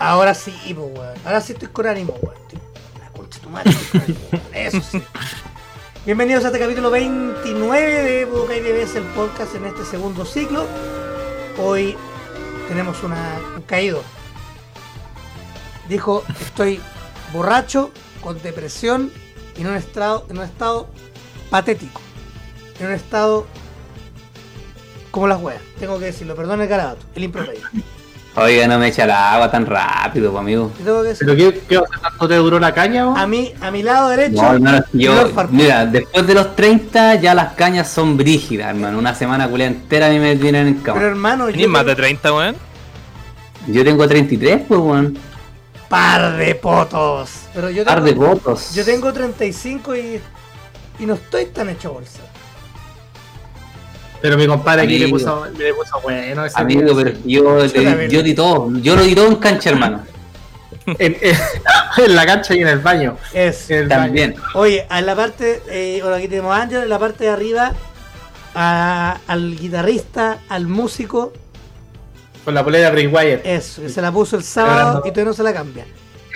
Ahora sí, pues, weón. Ahora sí estoy con ánimo, weón. La concha de tu madre. Eso sí. Bienvenidos a este capítulo 29 de Budokai DBS, el podcast en este segundo ciclo. Hoy tenemos una, un caído. Dijo, estoy borracho, con depresión y en un estado, en un estado patético. En un estado como las weas. Tengo que decirlo, perdón el garabato, el improperio. Oiga, no me echa la agua tan rápido, pues, amigo. ¿Pero qué, qué tanto te duró la caña, vos? A mí, a mi lado derecho, No, hermano, yo, mira, después de los 30 ya las cañas son brígidas, hermano. Una semana culea entera a mí me tienen en pero cama. hermano, Ni yo más de tengo 30, weón. Yo tengo 33, pues, weón. par de potos. Pero yo tengo, Par de votos. yo tengo 35 y, y no estoy tan hecho bolsa. Pero mi compadre aquí le puso, le puso bueno ese Amigo, pero yo, le- yo di todo. Yo lo di todo en cancha, hermano. en, en- en la cancha y en el baño. Es. En el También. Oye, en la parte, eh, bueno, aquí tenemos a Ángel, en la parte de arriba, a- al guitarrista, al músico. Con la polera Wyatt. eso, que se la puso el sábado y todavía no se la cambia.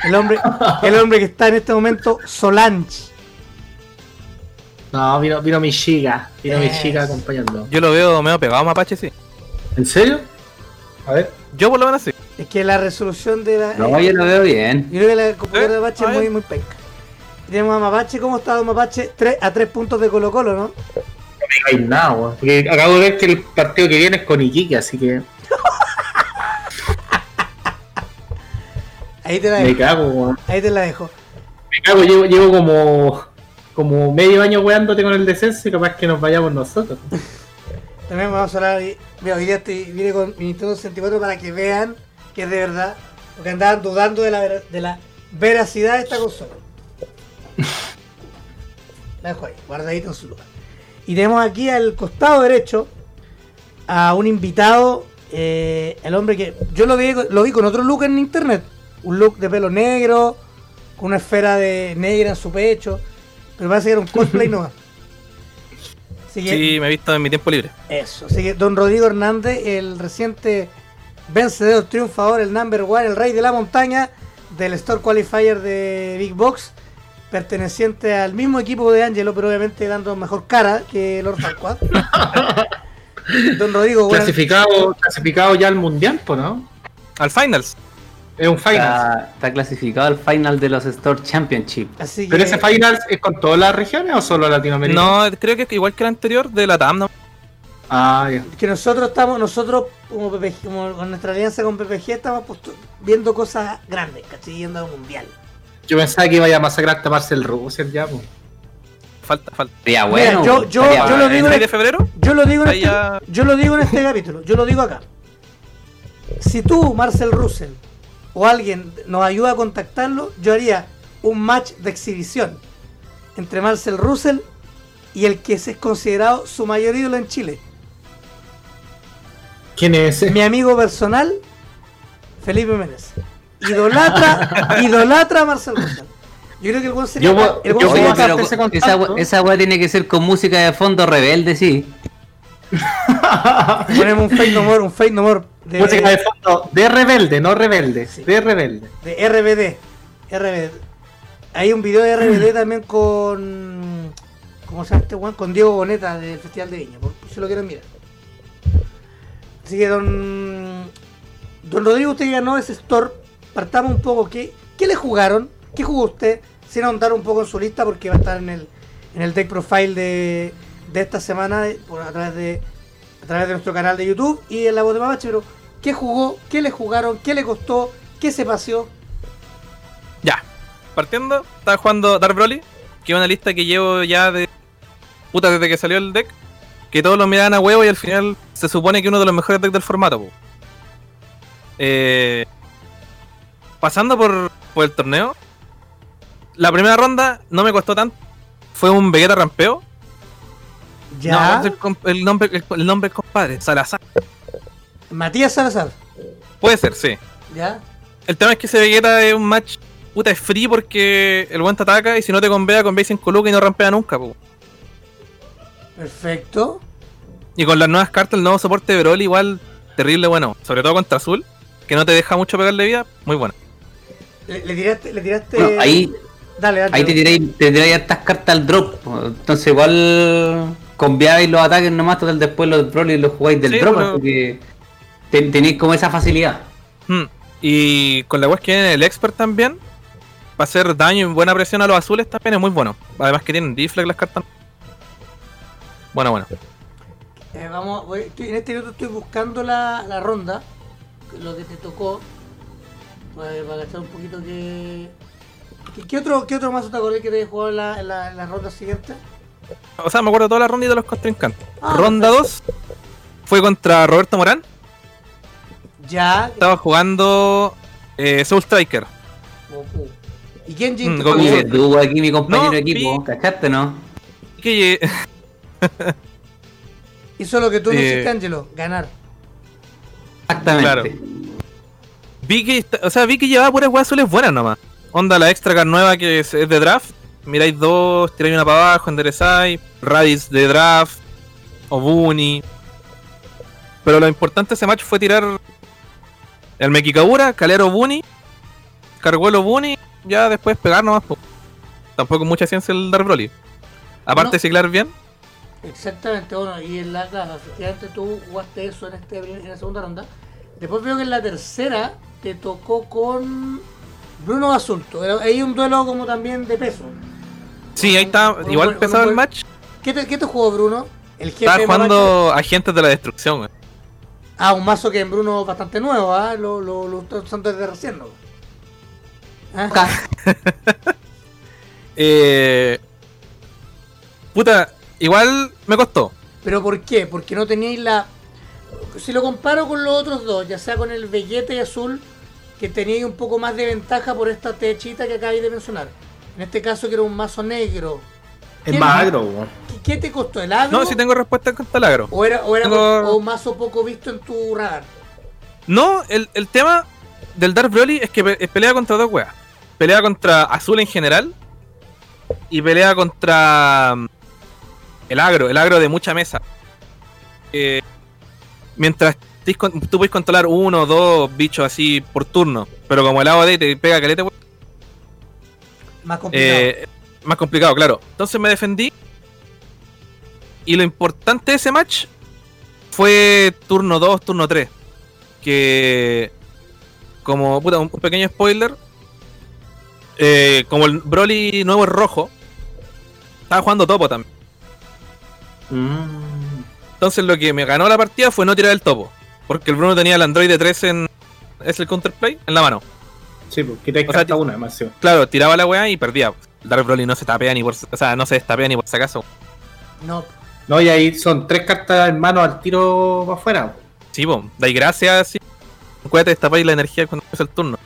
El hombre, el hombre que está en este momento, Solange. No, vino, vino mi chica. Vino mi chica acompañando. Yo lo veo medio pegado a Mapache, sí. ¿En serio? A ver. Yo por lo menos sí. Es que la resolución de la. No, yo lo veo bien. Yo creo que la computadora de ¿Eh? Mapache es muy, muy penca. Tenemos a Mapache, ¿cómo está Don Mapache? Tres, a tres puntos de Colo Colo, ¿no? No me cae nada, weón. Porque acabo de ver que el partido que viene es con Iquique, así que Ahí te la me dejo. cago, weón. Ahí te la dejo. Me cago, llevo, llevo como, como medio año weándote con el descenso y capaz que nos vayamos nosotros. También vamos a hablar. Mira, hoy día estoy, vine con mi Nintendo 64 para que vean que es de verdad. Porque andaban dudando de la, de la veracidad de esta consola. La dejo ahí, guardadito en su lugar. Y tenemos aquí al costado derecho a un invitado, eh, el hombre que yo lo vi, lo vi con otro look en internet. Un look de pelo negro, con una esfera de negra en su pecho. Pero parece que era un cosplay no. Así que- Sí, me he visto en mi tiempo libre. eso, así que don Rodrigo Hernández, el reciente vencedor, triunfador, el number one, el rey de la montaña del Store Qualifier de Big Box, perteneciente al mismo equipo de Angelo, pero obviamente dando mejor cara que Lord Farquaad. don Rodrigo, bueno, Clasificado, clasificado ya al mundial, pues, ¿no? Al Finals. Es un final. Está, está clasificado al final de los Store Championship. así que ¿Pero ese final es con todas las regiones o solo Latinoamérica? No, creo que es igual que el anterior de la TAM. ¿no? Ah, ya. que nosotros estamos, nosotros como, PPG, como con nuestra alianza con PPG estamos viendo cosas grandes, ¿cachai? Yendo a un mundial. Yo pensaba que iba a masacrar a Marcel Russell ya, pues. Falta, falta. Bueno. yo- yo- sería yo lo bueno. digo ¿El en 6 de febrero? Yo lo digo en Ahí este, yo lo digo en este capítulo, yo lo digo acá. Si tú, Marcel Russell, o alguien nos ayuda a contactarlo, yo haría un match de exhibición entre Marcel Russell y el que es considerado su mayor ídolo en Chile. ¿Quién es ese? Mi amigo personal, Felipe Méndez. Idolatra, idolatra a Marcel Russell. Yo creo que el buen sería. Yo voy- el buen yo sería- a pero ese esa, esa weá tiene que ser con música de fondo rebelde, sí. ponemos un fake no more, un fake no more de, Música de fondo de rebelde, no rebelde. Sí. De rebelde. de RBD. RBD. Hay un video de RBD también con. ¿Cómo se llama este weón? Con Diego Boneta del Festival de Viña, por, si lo quieren mirar. Así que, don. Don Rodrigo, usted ganó ese store. Partamos un poco. ¿Qué, qué le jugaron? ¿Qué jugó usted? Sin ahondar un poco en su lista, porque va a estar en el, en el deck profile de, de esta semana por, a, través de, a través de nuestro canal de YouTube y en la voz de Mapache. Pero, ¿qué jugó? ¿Qué le jugaron? ¿Qué le costó? ¿Qué se paseó? Ya. Partiendo, estaba jugando Dark Broly, que es una lista que llevo ya de. Puta, desde que salió el deck. Que todos lo miraban a huevo y al final se supone que uno de los mejores decks del formato. Eh, pasando por, por el torneo, la primera ronda no me costó tanto. Fue un Vegeta rampeo. Ya. No, el, nombre, el, el nombre es compadre, Salazar. Matías Salazar. Puede ser, sí. ¿Ya? El tema es que ese Vegeta es un match puta es free porque el buen te ataca y si no te convea, convea 5 lucas y no rampea nunca, po. Perfecto. Y con las nuevas cartas, el nuevo soporte de Broly igual terrible bueno, sobre todo contra azul. que no te deja mucho pegarle vida, muy buena. Le, le tiraste, le tiraste. Bueno, ahí, Dale, dale. ahí te tiráis te tiráis hartas cartas al drop. Entonces igual conviáis los ataques nomás, total después los Broly los jugáis del Sí, drop, pero- así que ten- tenéis como esa facilidad. Mm. Y con la web que viene el expert también, para hacer daño y buena presión a los azules también es muy bueno. Además que tienen deflect las cartas. Bueno, bueno. Eh, vamos, voy- estoy- en este minuto estoy buscando la, la ronda, lo que te tocó, para, para gastar un poquito que... ¿Qué, qué otro, ¿Qué otro mazo te acordás que te jugado en la, en la, en la ronda siguiente? O sea, me acuerdo de toda la ronda y de los contrincantes. Ah, ronda 2 fue contra Roberto Morán. Ya, Estaba jugando eh, Soul Striker. Goku. ¿Y quién Mm? Oye, tú aquí mi compañero No, de equipo, vi- ¿cachaste no? Que Hizo lo que tú no Eh, hiciste, Angelo, ganar. Exactamente. Claro. vi que, o sea, vi que llevaba puras weas azules buenas nomás. Onda la extra card nueva que es, es de draft. Miráis dos, tiráis una para abajo, enderezáis. Radis de draft. Obuni. Pero lo importante de ese match fue tirar el Mekikabura, Calero Obuni. Cargó el Obuni. Ya después pegar nomás. po. Tampoco mucha ciencia el Dark Broly. Aparte No. de ciclar bien. Exactamente, bueno, y en la clase, efectivamente tú jugaste eso en, este, en la segunda ronda. Después veo que en la tercera te tocó con Bruno Basulto. Ahí un duelo como también de peso. Sí, ahí está. Igual buen- con un empezaba el match. ¿Qué te, qué te jugó Bruno? El jefe Estaba de jugando Agentes de la Destrucción. Mamacha. Ah, un mazo que en Bruno es bastante nuevo, ¿ah? Lo, lo, lo están usando desde recién, ¿no? ¿Ah? Acá. Eh, puta, igual me costó. ¿Pero por qué? Porque no teníais la... Si lo comparo con los otros dos, ya sea con el Vegeta y Azul, que teníais un poco más de ventaja por esta techita que acabáis de mencionar. En este caso que era un mazo negro. Es ¿Qué- más agro, weón. ¿Qué, qué te costó? ¿El agro? No, si tengo respuesta en cuanto al agro. ¿O era, o era Tengo- o un mazo poco visto en tu radar? No, el, el tema del Dark Broly es que pe- pelea contra dos weas. Pelea contra Azul en general. Y pelea contra mm, el agro, el agro de mucha mesa. Eh, mientras tú puedes controlar uno o dos bichos así por turno. Pero como el AOD te pega caleta, Más complicado. Eh, más complicado, claro. Entonces me defendí. Y lo importante de ese match fue turno 2, turno 3. Que. Como, puta, un un pequeño spoiler. eh, como el Broly nuevo es rojo. Estaba jugando topo también. Mm. Entonces lo que me ganó la partida fue no tirar el topo. Porque el Bruno tenía el Android 3 en. Es el counterplay en la mano. Sí, pues quitáis O sea, una, demasiado. Claro, tiraba la weá y perdía. El Dark Broly no se tapea ni por. O sea, no se destapea ni por si acaso. No, No, y ahí son tres cartas en mano al tiro para afuera. Sí, po, dais gracias, sí. Cuídate, destapáis la energía cuando empieza el turno.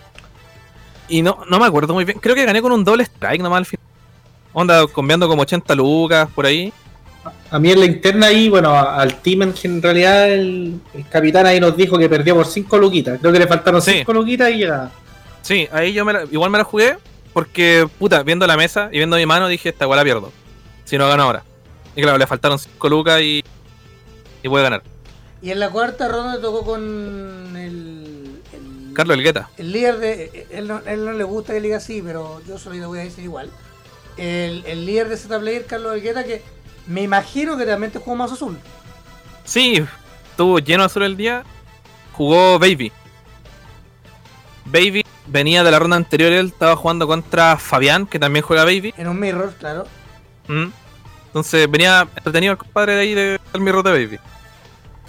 Y no, no me acuerdo muy bien. Creo que gané con un doble strike nomás al final. Onda, cambiando como 80 lucas por ahí. A mí en la interna ahí, bueno, al team en, en realidad el, el capitán ahí nos dijo que perdió por 5 luquitas. Creo que le faltaron Sí. 5 luquitas y llegaba. Sí, ahí yo me la- igual me la jugué. Porque, puta, viendo la mesa y viendo mi mano, dije, esta igual la pierdo. Si no gano ahora. Y claro, le faltaron 5 lucas y. Y puede ganar. Y en la cuarta ronda tocó con el, el, Carlos Elgueta. el líder de. Él no, él no le gusta que le diga así, pero yo solo le voy a decir igual. El, el líder de Z Player, Carlos Elgueta, que me imagino que también te jugó más azul. Sí, estuvo lleno azul el día. Jugó Baby. Baby venía de la ronda anterior, él estaba jugando contra Fabián, que también juega Baby. En un mirror, claro. Mm. Entonces venía entretenido el compadre de ahí de- del Mirror de Baby.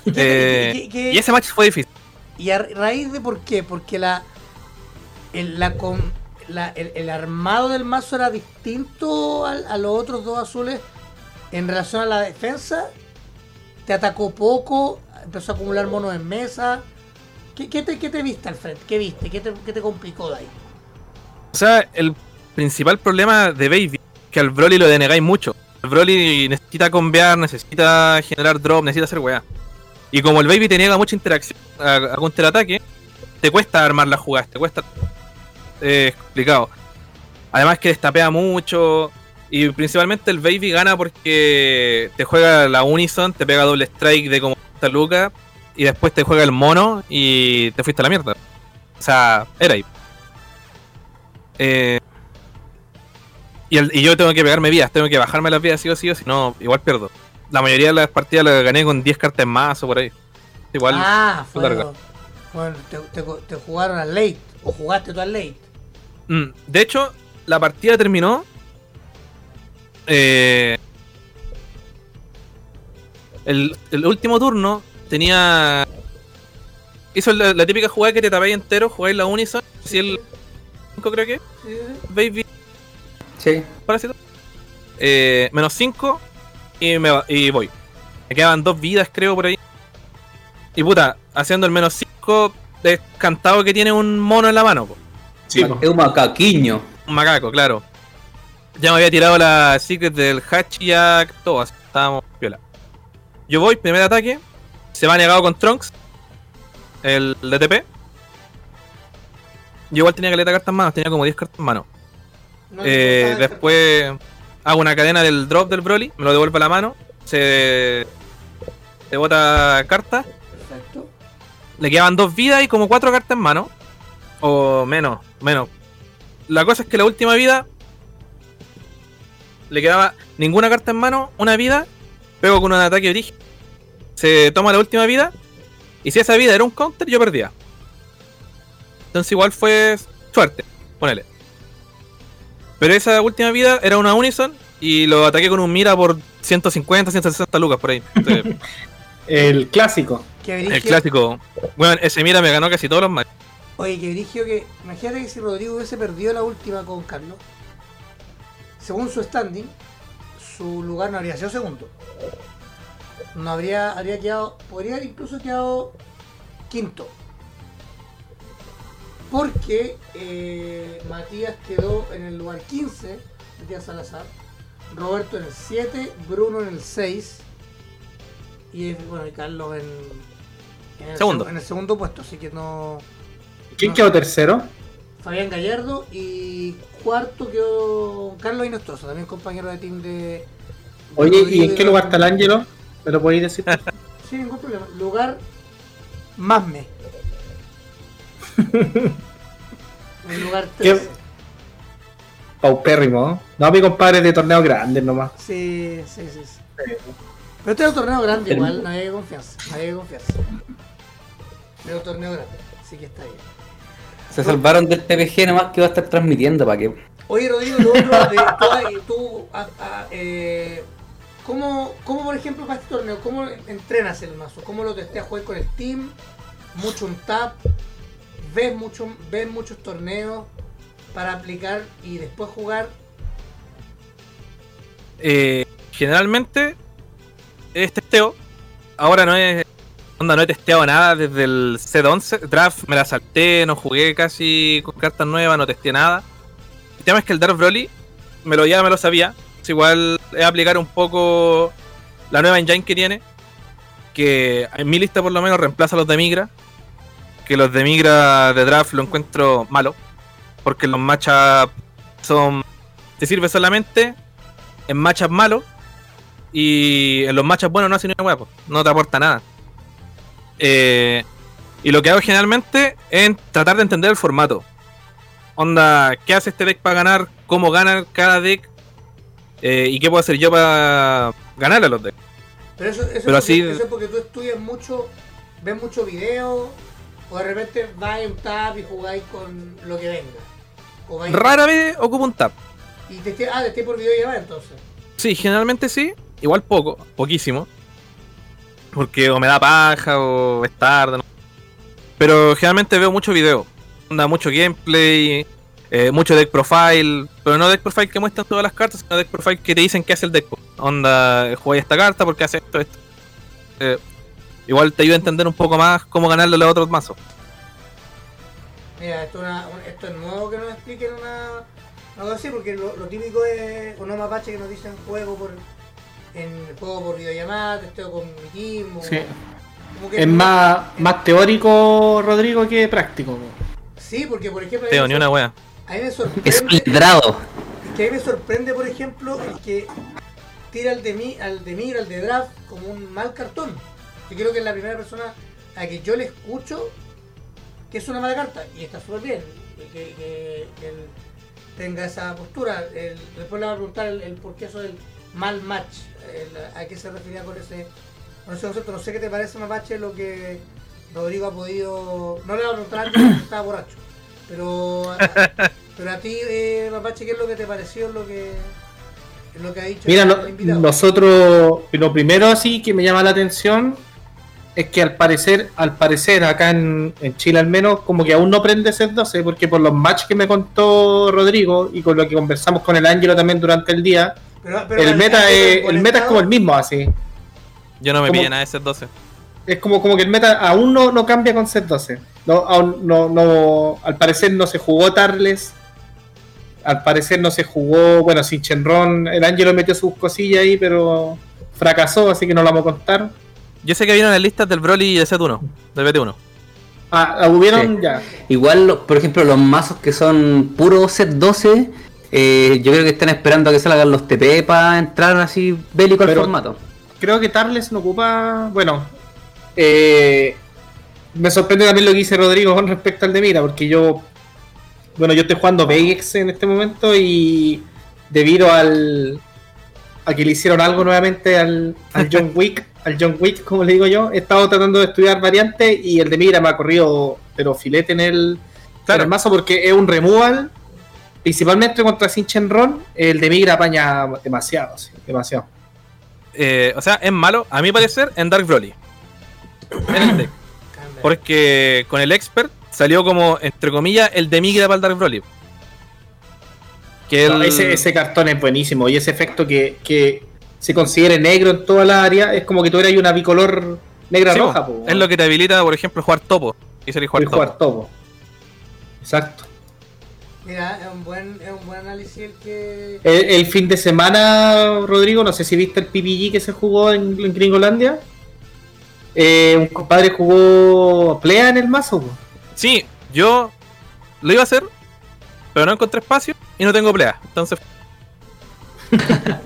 ¿Y, qué- Eh, y qué- qué- y ese match fue difícil. y a raíz de por qué? Porque la, el, la, com- la- el, el armado del mazo era distinto al- a, los otros dos azules en relación a la defensa. Te atacó poco, empezó a acumular monos en mesa. ¿Qué, te, qué te viste al frente? ¿Qué viste? ¿Qué te, qué te complicó de ahí? O sea, el principal problema de Baby es que al Broly lo denegáis mucho. El Broly necesita convear, necesita generar drop, necesita hacer weá. Y como el Baby te niega mucha interacción a, a contraataque, te cuesta armar las jugadas, te cuesta. eh, Es complicado. Además que destapea mucho. Y principalmente el Baby gana porque te juega la Unison, te pega doble strike de como esta luca. Y después te juega el mono y te fuiste a la mierda. O sea, era ahí. Eh, y, el- y yo tengo que pegarme vías, tengo que bajarme las vías sí o sí, o si no, igual pierdo. La mayoría de las partidas las gané con 10 cartas más o por ahí. Igual. ah, fue. larga. Bueno, te, te, te jugaron al late. O jugaste tú al late. Mm, de hecho, la partida terminó. eh, el, el último turno tenía. Hizo la, la típica jugada que te tapáis entero, jugáis la Unison. Si el 5 creo que, Sí, sí, sí. Baby, Sí. parásito. Eh, menos 5 y, me, va- y voy. Me quedaban dos vidas, creo, por ahí. Y puta, haciendo el menos 5, descantado que tiene un mono en la mano. po. Sí, po. Es un macaquiño. Un macaco, claro. Ya me había tirado la secret del Hatch y ya todo, así estábamos viola. Yo voy, primer ataque. Se va negado con Trunks. El DTP. Yo igual tenía caleta de cartas en mano, tenía como 10 cartas en mano. No Eh, después hago una cadena del drop del Broly, me lo devuelve a la mano. Se. Se bota cartas. Perfecto. Le quedaban dos vidas y como cuatro cartas en mano. O menos, menos. La cosa es que la última vida. Le quedaba ninguna carta en mano, una vida. Pego con un ataque de origen. Se toma la última vida. Y si esa vida era un counter, yo perdía. Entonces igual fue suerte. Ponele. Pero esa última vida era una Unison. Y lo ataqué con un mira por 150, 160 lucas por ahí. Entonces, El clásico. Qué el clásico. Bueno, ese mira me ganó casi todos los matches. Oye, qué brigio que. Imagínate que si Rodrigo hubiese perdido la última con Carlos. Según su standing, su lugar no habría sido segundo. No habría, habría quedado. Podría haber incluso quedado quinto. Porque eh, Matías quedó en el lugar 15, Matías Salazar. Roberto en el 7, Bruno en el 6. Y bueno, y Carlos en, en el Segundo. seg- en el segundo puesto, así que no. ¿Quién No. quedó tercero? Fabián Gallardo y cuarto quedó Carlos Inostroso, también compañero de team de. Oye, ¿y en qué lugar está el Ángelo? ¿Me lo podéis decir? Sí, ningún problema. Lugar más me. el lugar ¿Qué? 13. Paupérrimo. ¿no? No, mi compadre es de torneos grandes nomás. Sí, sí, sí, sí. Pero este es un torneo grande igual, no hay que confianza. No hay que confianza. Es un torneo grande, así que está bien. Se salvaron del TPG nomás que va a estar transmitiendo para que. Oye, Rodrigo, lo otro de tú, tú, a- a- eh, ¿cómo, ¿cómo, por ejemplo, para este torneo, cómo entrenas el mazo? ¿Cómo lo testeas? ¿Juegas con el team? ¿Mucho un tap? ¿Ves, mucho, ¿Ves muchos torneos para aplicar y después jugar? Eh, generalmente es testeo. Ahora no es. Onda, no he testeado nada desde el set 11. Draft me la salté, no jugué casi con cartas nuevas, no testé nada. El tema es que el Dark Broly me lo, ya me lo sabía. Igual es aplicar un poco la nueva engine que tiene. Que en mi lista por lo menos reemplaza a los de Migra. Que los de Migra de Draft lo encuentro malo. Porque los matchups son. Te sirve solamente en matchups malos y en los matchups buenos no hace ni una hueá, no te aporta nada. Eh, y lo que hago generalmente es tratar de entender el formato. Onda, ¿qué hace este deck para ganar? ¿Cómo gana cada deck? Eh, ¿Y qué puedo hacer yo para ganarle a los decks? Pero eso, eso, Pero es, porque, así- eso es porque tú estudias mucho, ves mucho video, o de repente vais a un tap y jugáis con lo que venga. O Rara vez ocupo un tap. Y te, te- ah, te estoy por videollamada entonces. Sí, generalmente sí. Igual poco, poquísimo. Porque o me da paja o es tarde. no- Pero generalmente veo mucho video. Onda, mucho gameplay, eh, mucho deck profile. Pero no deck profile que muestran todas las cartas, sino deck profile que te dicen qué hace el deck. Onda, jugáis esta carta porque hace esto, esto. Eh, igual te ayuda a entender un poco más cómo ganarle a los otros mazos. Mira, esto, es una- un- esto es nuevo que nos expliquen una, algo así, porque lo, lo típico es unos mapaches que nos dicen juego por en juego por videollamada, testeo con mi team. o- Sí. como que Es más, más teórico, Rodrigo, que práctico. Sí, porque por ejemplo, Teo, ni una wea. A mí me Es sorprende. Es que a mí me sorprende, por ejemplo, el que tira al de mí, al de mí, al de draft como un mal cartón. Yo creo que es la primera persona a la que yo le escucho que es una mala carta y está súper bien que, que- que él tenga esa postura. El- después le va a preguntar el, el por qué eso del mal match, el- a qué se refería con ese, con ese concepto. No sé qué te parece Mapache lo que Rodrigo ha podido. No le voy a preguntar antes porque estaba borracho, pero, pero a ti, eh, Mapache, ¿qué es lo que te pareció lo que, lo que ha dicho Mira, no- nosotros, lo primero así que me llama la atención es que al parecer, al parecer acá en, en Chile al menos, como que aún no prende set 12, porque por los matches que me contó Rodrigo y con lo que conversamos con el Ángelo también durante el día, Pero- pero el meta es, el meta es como el mismo así. Yo no me pillé nada de set 12. Es como, como que el meta aún no, no cambia con set 12. No, aún no, no, al parecer no se jugó Tarles. Al parecer no se jugó, bueno, sin Chenron, el Ángelo metió sus cosillas ahí, pero fracasó, así que no lo vamos a contar. Yo sé que vieron las listas del Broly y del set 1, del BT1. Ah, hubieron Sí. ya. Igual, por ejemplo, los mazos que son puro set 12, eh, yo creo que están esperando a que salgan los TP para entrar así bélico al Pero- formato. Creo que Tarles no ocupa. Bueno, eh, me sorprende también lo que dice Rodrigo con respecto al de Mira, porque yo. Bueno, yo estoy jugando Vegex en este momento y debido al. a que le hicieron algo nuevamente al, al John Wick, al John Wick, como le digo yo, he estado tratando de estudiar variantes y el de Mira me ha corrido, pero filete en el, Claro. en el mazo porque es un removal. Principalmente contra Sinchenron, el de Migra apaña demasiado, sí, demasiado. Eh, o sea, es malo, a mi parecer, en Dark Broly. En el deck. Cambia. Porque con el Expert salió como, entre comillas, el de migra para el Dark Broly. Que No, ese, ese cartón es buenísimo y ese efecto que, que se considere negro en toda la área es como que tú eras una bicolor negra Sí, roja. po, po, es lo que te habilita, por ejemplo, jugar topo. Y salir jugar y topo. jugar topo. Exacto. Mira, es un buen, es un buen análisis el que. El, el fin de semana, Rodrigo, no sé si viste el PPG que se jugó en, en Gringolandia. Eh, un compadre jugó Plea en el mazo. po. Sí, yo lo iba a hacer, pero no encontré espacio y no tengo plea. Entonces,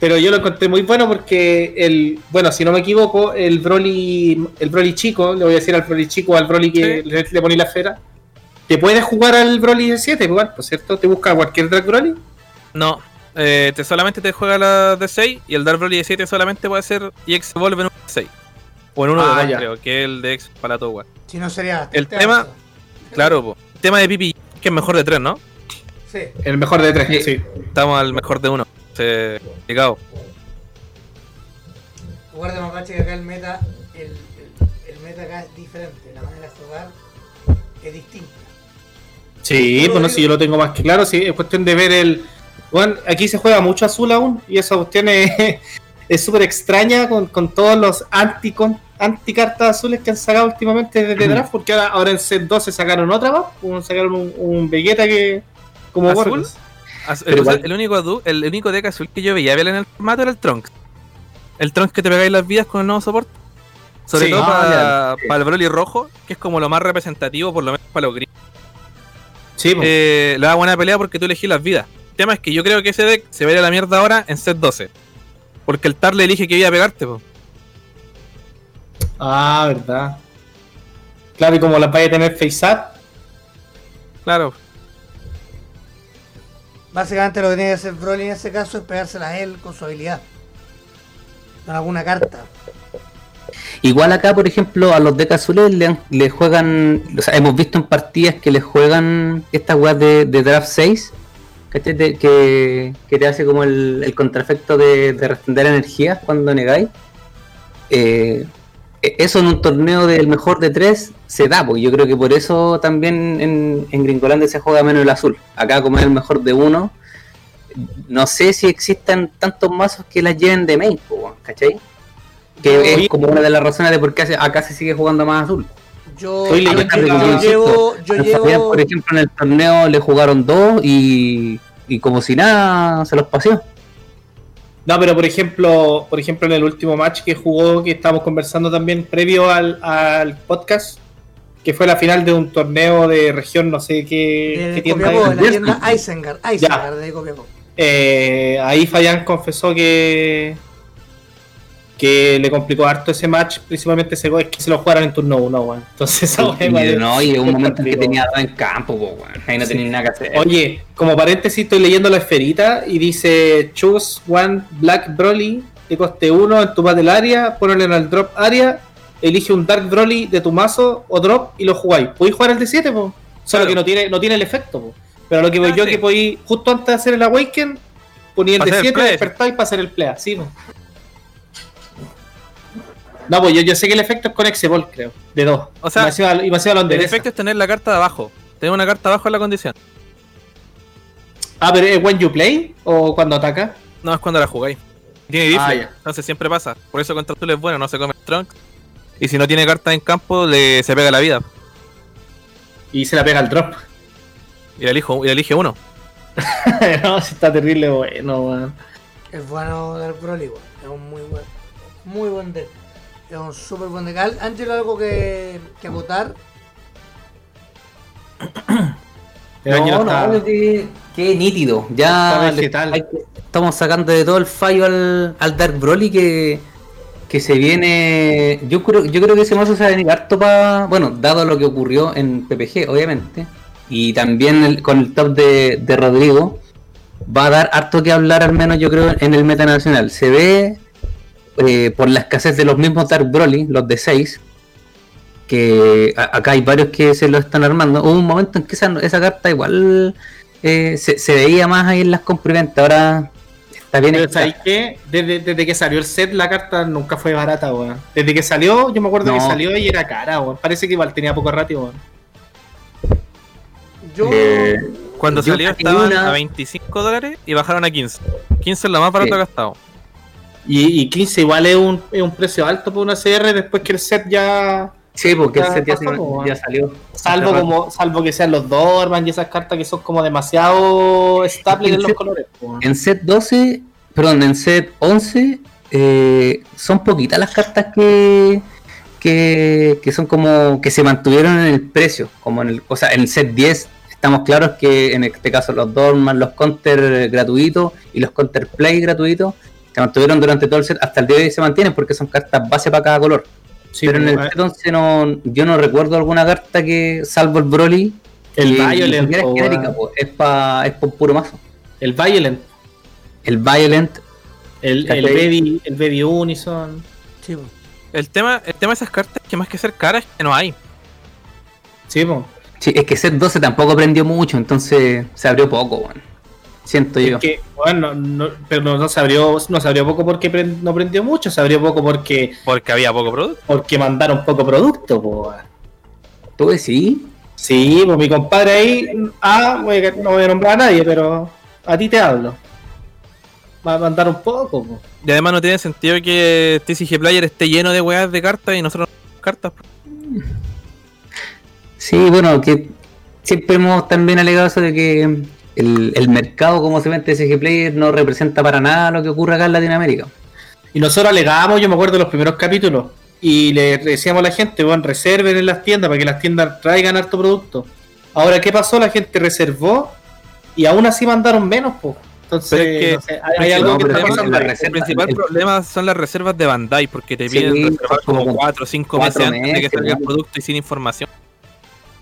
Pero yo lo encontré muy bueno porque el, bueno, si no me equivoco, el Broly, el Broly chico, le voy a decir al Broly chico, al Broly que Sí. le, le poní la esfera, te puedes jugar al Broly de 7 igual, por cierto, te busca cualquier Drag Broly. no. Eh, te solamente te juega la de 6 y el Dark Broly de 7 solamente puede ser EX Evolve en un de 6. O en uno Ah, de 2, ya. creo, que es el de X para todo igual. Si no sería. El tema-. Claro, po. tema de Pipi, que es mejor de 3, ¿no? Sí. El mejor de 3, Sí. sí. Estamos al mejor de 1. Se... Llegado. Guarda Mapache que acá el meta. El, el, el meta acá es diferente. La manera de jugar es distinta. Sí, bueno, si yo lo tengo más que claro, sí, es cuestión de ver el... Bueno, aquí se juega mucho azul aún y esa cuestión es es súper extraña con, con todos los anti, con, anti cartas azules que han sacado últimamente desde draft, porque ahora, ahora en set 12 sacaron otra más, un- sacaron un, un Vegeta que... como ¿Azul? Gorgos. Az- Pero el, único adu- el único deck azul que yo veía ver en el formato era el Trunks. El Trunks que te pegáis las vidas con el nuevo soporte. Sobre Sí. todo Ah, para, el Broly rojo, que es como lo más representativo, por lo menos para los gris. Sí. Eh, le da buena pelea porque tú elegís las vidas. El tema es que yo creo que ese deck se va a ir a la mierda ahora en set 12. Porque el Tar le elige que vida a pegarte, po. Ah, verdad. Claro, y como las vaya a tener face up, Claro. Básicamente lo que tiene que hacer Broly en ese caso es pegársela a él con su habilidad. Con alguna carta. Igual acá, por ejemplo, a los decks azules le, juegan, o sea, hemos visto en partidas que le juegan estas weas de, de draft 6, ¿cachai? De- que, que te hace como el, el contraefecto de, de restender energías cuando negáis. Eh, eso en un torneo del mejor de tres se da, porque yo creo que por eso también en, en Gringolandia se juega menos el azul. Acá como es el mejor de uno, no sé si existan tantos mazos que las lleven de main, ¿cachai? Que es como una de las razones de por qué acá se sigue jugando más azul. Yo, Estoy yo, yo- Fabián, llevo. por ejemplo, en el torneo le jugaron dos y, y como si nada se los paseó. No, pero por ejemplo, por ejemplo, en el último match que jugó, que estábamos conversando también previo al, al podcast, que fue la final de un torneo de región, no sé qué, De qué tienda Copiapó, la tienda Isengard. Isengard de Copiapó. Eh, ahí Fabián confesó que que le complicó harto ese match, principalmente ese gol, es que se lo jugaran en turno 1, weón. Entonces esa Y, no, y un momento en que tenía dos en campo, po, weón. Ahí no Sí. tenía nada que hacer. Oye, como paréntesis, estoy leyendo la esferita y dice Choose one Black Broly de coste 1 en tu battle área, ponelo en el drop área, elige un Dark Broly de tu mazo o drop y lo jugáis. Podéis jugar el de 7, po. Solo Claro. que no tiene, no tiene el efecto, po. Pero lo que voy Ah, yo sí. que podéis, justo antes de hacer el Awaken, ponía el de hacer el 7, play. despertáis para hacer el play, así, po. No, pues yo, yo sé que el efecto es con Exebol, creo, de 2. O sea, y me hacía- la El efecto es tener la carta de abajo. Tener una carta abajo en la condición. Ah, pero ¿es when you play o cuando ataca? No es cuando la jugáis. Tiene deflect, Ah, ya. entonces siempre pasa. Por eso contra azul es bueno, no se come Trunk. Y si no tiene carta en campo, le, se pega la vida. Y se la pega al drop. Y le, elijo, y elige uno. no, si está terrible bueno, weón. Es bueno Dark Broly, weón. Es un muy buen, muy buen deck. Es un súper buen deck. Al- Ángelo, algo que, que año no, está- no, que, que nítido. Ya Está le- vegetal. hay que- estamos sacando de todo el fallo al, al Dark Broly que, que se viene. Yo creo, yo creo que ese mazo se va a venir harto para. Bueno, dado lo que ocurrió en PPG, obviamente. Y también el- con el top de, de Rodrigo. Va a dar harto que hablar, al menos yo creo, en el meta nacional. Se ve eh, por la escasez de los mismos Dark Broly, los de 6, que a- acá hay varios que se lo están armando. Hubo un momento en que esa, esa carta igual eh, se, se veía más ahí en las ventas, ahora está bien Pero hecha. ¿sabes qué? Desde, desde que salió el set, la carta nunca fue barata, weón. Desde que salió, yo me acuerdo que salió y era cara, weón. Parece que igual tenía poco ratio, weón. Yo. Eh, Cuando Yo salió estaban una- a 25 dólares y bajaron a 15. 15 es lo más barato Sí. que ha gastado. Y, y 15 igual es un, es un precio alto por una CR después que el set ya. sí, porque el set ya, pasó, se- po, ya salió. Salvo como salvo que sean los Dorman y esas cartas que son como demasiado estables en los set- colores. En set 12, perdón, en set 11, eh, son poquitas las cartas que, que, que son como que se mantuvieron en el precio. Como en el, o sea, en el set 10 estamos claros que en este caso los Dorman, los counter gratuitos y los counter play gratuitos se mantuvieron durante todo el set, hasta el día de hoy se mantienen porque son cartas base para cada color. Sí, Pero en el set 11 no, yo no recuerdo alguna carta que, salvo el Broly, el Violent, es po, genérica, po, es para es pa puro mazo. el Violent, El Violent el. Baby, el Baby Unison. Sí. El tema, el tema de esas cartas es que más que ser caras es que no hay. Sí, po. Sí, es que set 12 tampoco prendió mucho, entonces se abrió poco, weón. Siento yo. Es que, bueno, no, pero no, no se abrió, no se abrió poco porque pre- no prendió mucho, se abrió poco porque, Porque había poco producto. porque mandaron poco producto, po. ¿Tú decís? Sí, pues mi compadre ahí, ah, voy a- no voy a nombrar a nadie, pero a ti te hablo. Va a mandar un poco, po. Y además no tiene sentido que TCG Player esté lleno de weas de cartas y nosotros no tenemos cartas. Sí, bueno, que siempre hemos también alegado eso de que el, el mercado como se ve en TCG Player no representa para nada lo que ocurre acá en Latinoamérica. Y nosotros alegábamos, yo me acuerdo de los primeros capítulos, y le decíamos a la gente, bueno, reserven en las tiendas para que las tiendas traigan harto producto. Ahora, ¿qué pasó? La gente reservó y aún así mandaron menos, pues. Entonces, Pero es que- no sé, hay, algo no, que está pasando reserva- El principal el- problema son las reservas de Bandai, porque te Sí, piden reservar como como 4 o 5 meses cuatro antes de que meses, salga el producto y sin información.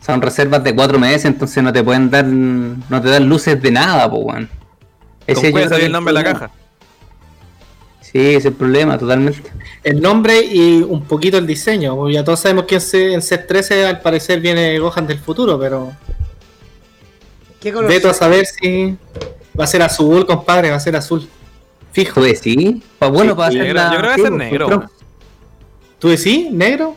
Son reservas de cuatro meses, entonces no te pueden dar, no te dan luces de nada, pues, weón. ¿Con Ese sabía que el nombre de la caja? Sí, ese es el problema, totalmente. El nombre y un poquito el diseño. porque Ya todos sabemos que en set 13 al parecer viene Gohan del futuro, pero ¿Qué color? veto a saber si va a ser azul, compadre, va a ser azul. Fijo. ¿Tú decís? Bueno, Sí, para hacer Negro- la... yo creo que va a ser negro. ¿Tú decís negro?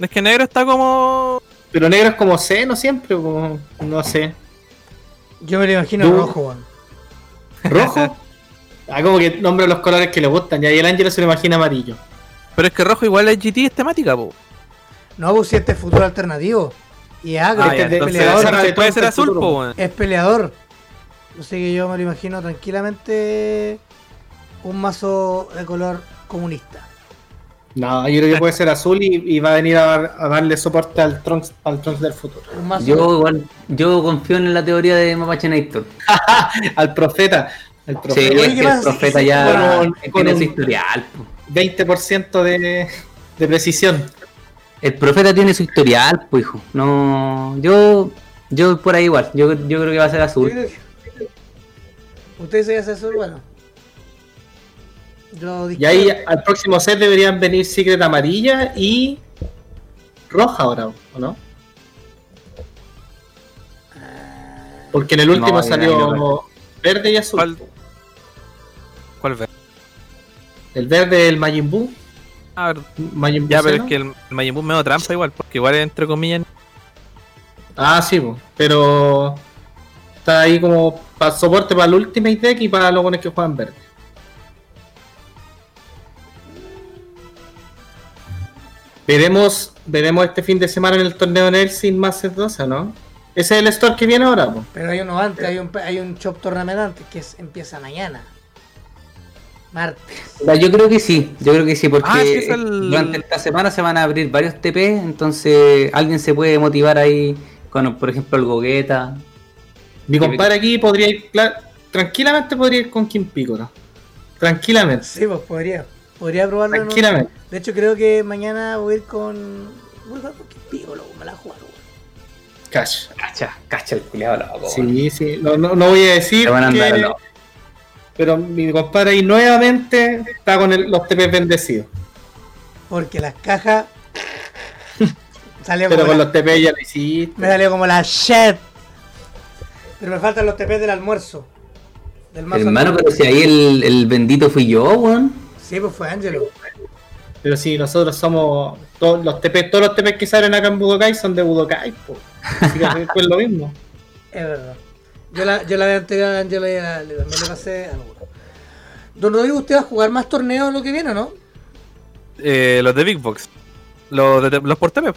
Es que negro está como. Pero negro es como seno siempre, como, no sé. Yo me lo imagino Tú- rojo, weón. ¿Rojo? ah, como que nombra los colores que le gustan. Ya, y el ángel se lo imagina amarillo. Pero es que rojo igual es GT es temática, po. No, pues si este es futuro alternativo. Y es agro, Ah, Este ya, es peleador, puede ser azul, futuro. po, weón. es peleador. Así que yo me lo imagino tranquilamente un mazo de color comunista. No, yo creo que puede ser azul y, y va a venir a, dar- a darle soporte al Trunks, al Trunks del futuro. Yo igual, yo confío en la teoría de Mapache Nator. Al profeta. Al Sí, profeta. Oye, es ¿qué que el profeta ya con tiene con su historial. po. 20% de, de precisión. El profeta tiene su historial, pues hijo. No, yo, yo por ahí igual. Yo, yo creo que va a ser azul. ¿Usted se hace azul? Bueno. Yo Y ahí al próximo set deberían venir Secret amarilla y roja ahora, ¿o no? Porque en el último No, salió no, verde y azul. ¿Cuál? ¿Cuál ver? El verde el Majin Buu. A ver, Majin Buu ya, pero es que el, el Majin Buu me da trampa igual, porque igual es entre comillas. Ah, sí, pero está ahí como para soporte para el Ultimate Deck y para los buenos que juegan verde. Veremos, veremos este fin de semana en el torneo Nelson Masters 12, ¿no? Ese es el store que viene ahora, po. Pero hay uno antes, hay un, hay un Shop Tournament antes que es- empieza mañana. Martes. Yo creo que sí, yo creo que sí, porque Ah, es que es el- durante esta semana se van a abrir varios TP, entonces alguien se puede motivar ahí con, por ejemplo, el Gogueta. Mi compadre aquí podría ir, tranquilamente podría ir con Kim Piccolo. Tranquilamente, Sí, pues podría. Podría probarlo. en un- tranquilamente. De hecho, creo que mañana voy a ir con. Voy a jugar con Pico, loco, me la juego. Cash. Cacha, cacha el culiado loco. Sí, sí, no, no, no voy a decir van a andar que- loco. pero mi compadre ahí nuevamente está con el- los TP bendecidos. Porque las cajas. salió Pero como con la- los TP ya lo hiciste. Me salió como la shit. Pero me faltan los TP del almuerzo. Del mazo Hermano, pero si ahí el, el bendito fui yo, weón. Sí, pues fue Angelo. Pero sí, nosotros somos. Todos los TP, todos los TP que salen acá en Budokai son de Budokai, po. Así que es lo mismo. Es verdad. Yo la, yo la vez anterior a Angelo y a- le- también le pasé algo. Don Rodrigo, ¿usted va a jugar más torneos lo que viene o no? Eh, los de Big Box. Los, de, los por TP.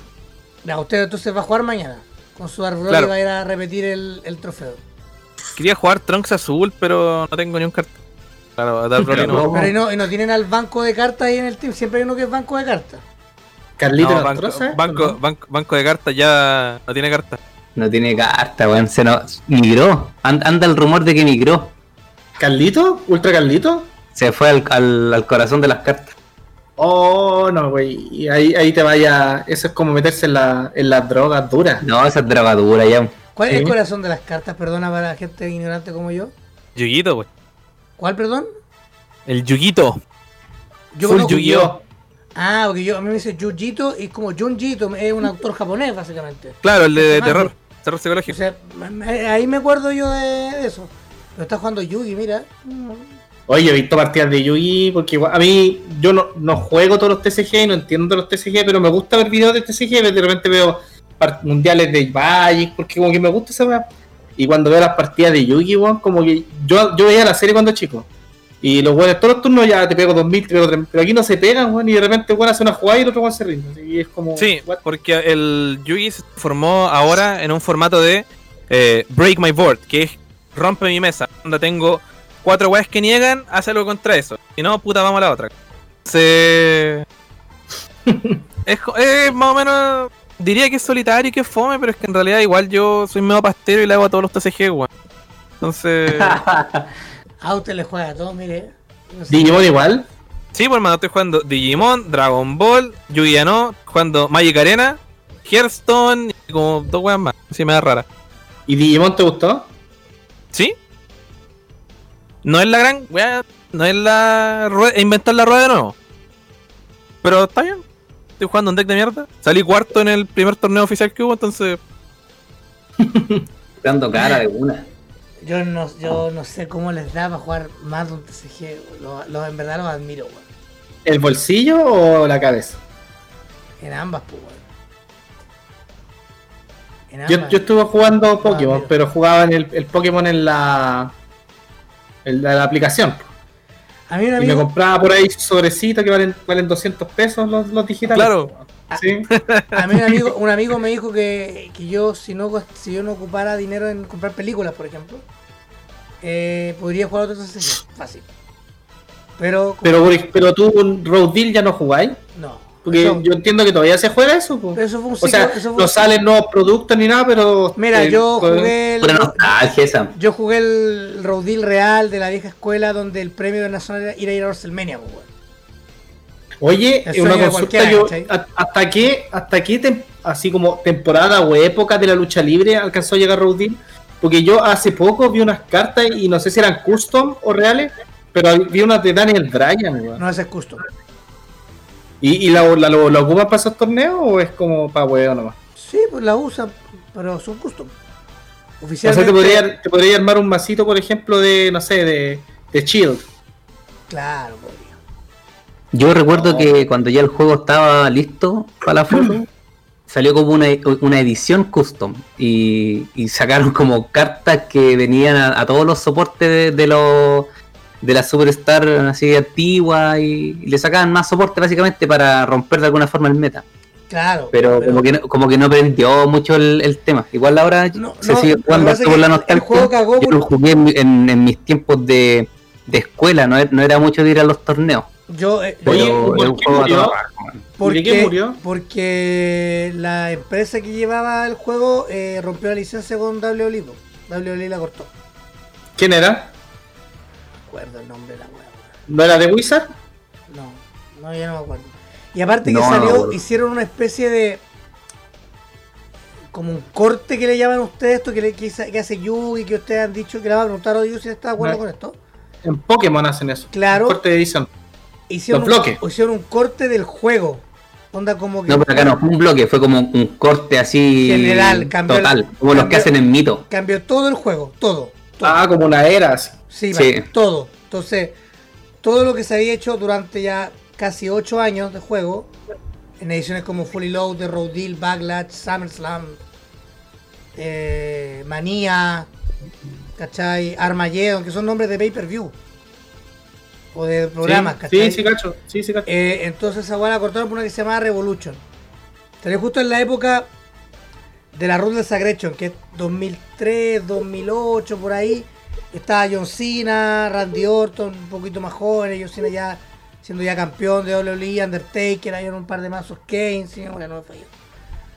Ya, usted entonces va a jugar mañana. Con su árbol Claro. y va a ir a repetir el, el trofeo. Quería jugar Trunks azul, pero no tengo ni un cartón. Claro, a Dark Broly no. Pero- y no, y no tienen al banco de cartas ahí en el team. Siempre hay uno que es banco de cartas. Carlito No, banco, troza, banco, ¿no? banco, banco de cartas ya no tiene cartas. No tiene carta, weón. Se nos migró. And- anda el rumor de que migró. ¿Carlito? ¿Ultra Carlito? Se fue al, al, al corazón de las cartas. Oh, no, güey. Ahí, ahí te vaya. Eso es como meterse en, la, en las drogas duras. No, esa es drogadura ya. ¿Cuál es el corazón de las cartas? Perdona para la gente ignorante como yo. Yuguito, wey. ¿Cuál, perdón? El Yuguito. Yo Full conozco- Yu-Gi-Oh! Ah, porque yo, a mí me dice Jujito y es como Junjito, es un autor japonés básicamente. Claro, el de Personaje. terror. Terror O psicológico. sea, me- me- ahí me acuerdo yo de eso. Pero está jugando Yugi, mira. Oye, he visto partidas de Yugi porque igual- a mí yo no, no juego todos los TCG y no entiendo los TCG, pero me gusta ver videos de TCG, de repente veo mundiales de Magic, porque como que me gusta esa weá. Y cuando veo las partidas de Yugi, weón, como que yo, yo veía la serie cuando chico. Y los weones, todos los turnos ya te pego 2000, te pego 3000, pero aquí no se pegan, weón, y de repente weón hace una jugada y el otro weón se rinde. Y es como. Sí, what? porque el Yugi se formó ahora en un formato de eh, Break My Board, que es rompe mi mesa. Donde tengo cuatro weas que niegan, hace algo contra eso. Si no, puta, vamos a la otra. Se... es, es más o menos. Diría que es solitario y que es fome, pero es que en realidad igual yo soy medio pastero y le hago a todos los TCG, weón. Entonces. A usted le juega a todo, mire. No sé. Digimon igual. Sí, por hermano, estoy jugando Digimon, Dragon Ball, Yu-Gi-Oh! jugando Magic Arena, Hearthstone y como dos weas más. Así me da rara. ¿Y Digimon te gustó? ¿Sí? No es la gran wea, no es la inventar la rueda de nuevo. Pero está bien. Estoy jugando un deck de mierda. Salí cuarto en el primer torneo oficial que hubo, entonces. Dando cara de una. Yo no, yo no sé cómo les da para jugar más de un TCG. Los, los- en verdad los admiro, weón. ¿El bolsillo o la cabeza? En ambas, pues, weón. En Yo, ambas. yo estuve jugando Pokémon, pero jugaba en el, el Pokémon en la, en la, la aplicación. A mí un Y me compraba por ahí sobrecitos que valen, valen 200 pesos los, los digitales. Claro. Sí. a mí un amigo, un amigo me dijo que, que yo si no gast- si yo no ocupara dinero en comprar películas, por ejemplo, eh, podría jugar otro TCG, fácil. Pero, Pero, pero tú Road Deal ya no jugáis. Porque Eso- yo entiendo que todavía se juega eso. po. eso fue un O sea, eso fue no salen nuevos productos ni nada, pero. Mira, eh, yo jugué el, esa. yo jugué el Road Deal real de la vieja escuela donde el premio de Nacional era ir a ir a WrestleMania, pues, weón. Oye, El una consulta ¿hasta qué, hasta qué tem- así como temporada o época de la lucha libre alcanzó a llegar Road Deal? Porque yo hace poco vi unas cartas y no sé si eran custom o reales, pero vi unas de Daniel Bryan, weón. No ese es custom. ¿Y, y la, la, lo, lo ocupan para esos torneos o es como para huevo nomás? Sí, pues la usan, pero son custom. O sea, Oficialmente. te podría, te podría armar un masito, por ejemplo, de, no sé, de, de Shield. Claro, podría. Yo recuerdo No. que cuando ya el juego estaba listo para la foto, salió como una, una edición custom y, y sacaron como cartas que venían a, a todos los soportes de, de los de la Superstar así antigua y, y le sacaban más soporte básicamente para romper de alguna forma el meta. Claro. Pero, como que no, como que no prendió mucho el, el tema. Igual ahora No, se no, sigue jugando por el juego cagó Yo lo por- jugué en, en- en mis tiempos de, de escuela, no, era- no era mucho de ir a los torneos. Yo, eh, Pero Oye, es ¿por un qué murió? porque, ¿Y de qué murió? Porque la empresa que llevaba el juego eh, rompió la licencia con WWE. WWE la cortó. ¿Quién era? Acuerdo el nombre de la. ¿No era de Wizard? No, no, ya no me acuerdo. Y aparte que No, salió, hicieron una especie de. Como un corte que le llaman ustedes, esto que, le, que, hace- que hace Yugi, que ustedes han dicho, que le va a preguntar a Yugi si está de acuerdo No. con esto. En Pokémon hacen eso. Claro. Un Corte de edición. Hicieron, Los un, bloques. hicieron un corte del juego. Onda como que. No, pero acá no fue un bloque, fue como un corte así General, cambió el- total, como los que hacen en mito. Cambió todo el juego, todo. todo. Ah, como una era así. Sí, todo. Entonces, todo lo que se había hecho durante ya casi 8 años de juego, en ediciones como Fully Loaded, Road Deal, Backlash, SummerSlam, eh, Manía, ¿cachai? Armageddon, que son nombres de pay-per-view. O de programas, sí, ¿cachai? sí, sí, cacho. Sí, sí, cacho. Eh, entonces esa la cortaron por una que se llamaba Revolution. Salió justo en la época de la Ruthless Aggression, que es 2003, 2008, por ahí. Estaba John Cena, Randy Orton, un poquito más jóvenes, John Cena ya siendo ya campeón de WWE, Undertaker, hay un par de mazos Kane, sí, bueno, no me falló.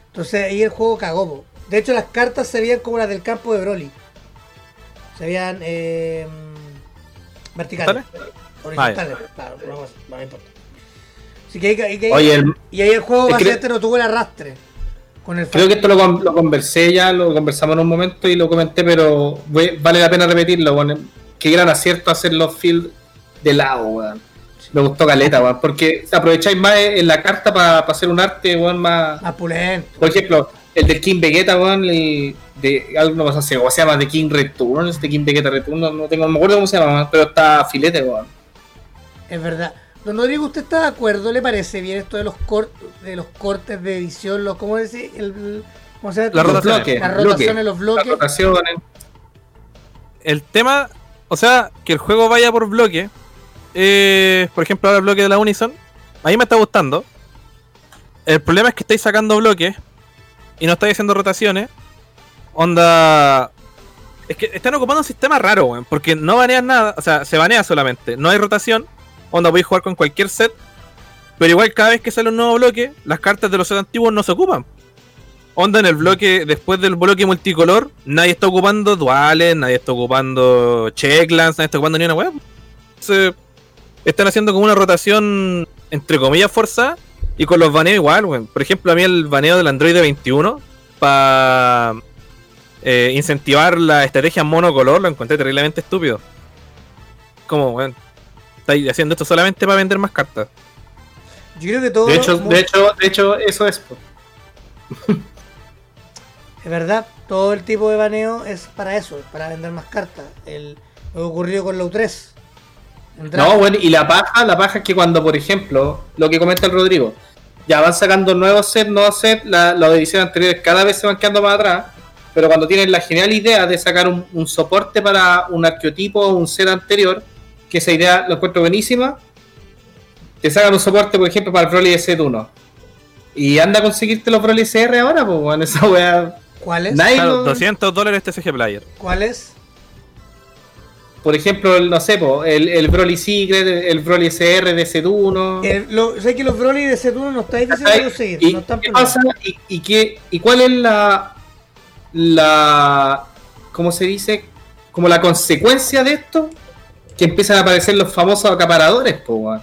Entonces ahí el juego cagó. po. De hecho las cartas se veían como las del campo de Broly. Se veían eh, verticales. Horizontales, claro, no, no me importa. Así que ahí- ahí- ahí- Oye, el- y ahí el juego es que- básicamente no tuvo el arrastre. Con el creo que esto lo, con- lo conversé ya, lo conversamos en un momento y lo comenté, pero we- vale la pena repetirlo. Bueno, qué gran acierto hacer los fields de lado, weón. Me gustó caleta, weón, porque aprovecháis más en la carta para hacer un arte, weón, más... más pulento. Por ejemplo, el del King Vegeta, weón, el de algo no sé, o se llama de King Returns, de King Vegeta Returns, no, no tengo, no me acuerdo cómo se llama, pero está filete, weón. Es verdad. Don Rodrigo, ¿usted está de acuerdo? ¿Le parece bien esto de los cor- de los cortes de edición? Los, ¿Cómo decir? El, ¿Cómo se llama? Las Los rotaciones. bloques, bloque. los bloques. rotaciones. El tema, o sea, que el juego vaya por bloque, eh, por ejemplo, ahora el bloque de la Unison, a mí me está gustando. El problema es que estáis sacando bloques y no estáis haciendo rotaciones. Onda. Es que están ocupando un sistema raro, weón. Porque no banean nada. O sea, se banea solamente. No hay rotación. Onda, podéis jugar con cualquier set. Pero igual cada vez que sale un nuevo bloque, las cartas de los sets antiguos no se ocupan. Onda en el bloque, después del bloque multicolor, nadie está ocupando duales, nadie está ocupando checklands, nadie está ocupando ni una web. Entonces, están haciendo como una rotación, entre comillas, fuerza. Y con los baneos igual, weón. Por ejemplo, a mí el baneo del Android 21 para incentivar la estrategia monocolor lo encontré terriblemente estúpido. Como, weón, estáis haciendo esto solamente para vender más cartas. Yo creo que todo. De hecho, de hecho, de hecho, eso es. Es verdad, todo el tipo de baneo es para eso, para vender más cartas. El, lo que ocurrió con la U3. El draft. No, bueno, y la paja, la paja es que cuando, por ejemplo, lo que comenta el Rodrigo, ya van sacando nuevos sets, nuevos sets, la- las ediciones anteriores cada vez se van quedando más atrás, pero cuando tienen la genial idea de sacar un, un soporte para un arqueotipo o un set anterior, que esa idea lo encuentro buenísima, te sacan un soporte, por ejemplo, para el Broly Set 1. Y anda a conseguirte los Broly SR ahora, pues, bueno, esa weá. ¿Cuál es? Nadie Claro, lo- 200 dólares TCG Player. ¿Cuál es? Por ejemplo, el, no sé, po, el, el Broly Secret, el Broly SR de Set 1. El- lo- sé que los Broly de C1 no está difícil de ¿Cachai? conseguir. ¿Y no están qué peleados. pasa? ¿Y, y qué, ¿Y cuál es la. la. ¿Cómo se dice? Como la consecuencia de esto? Que empiezan a aparecer los famosos acaparadores, po, weón.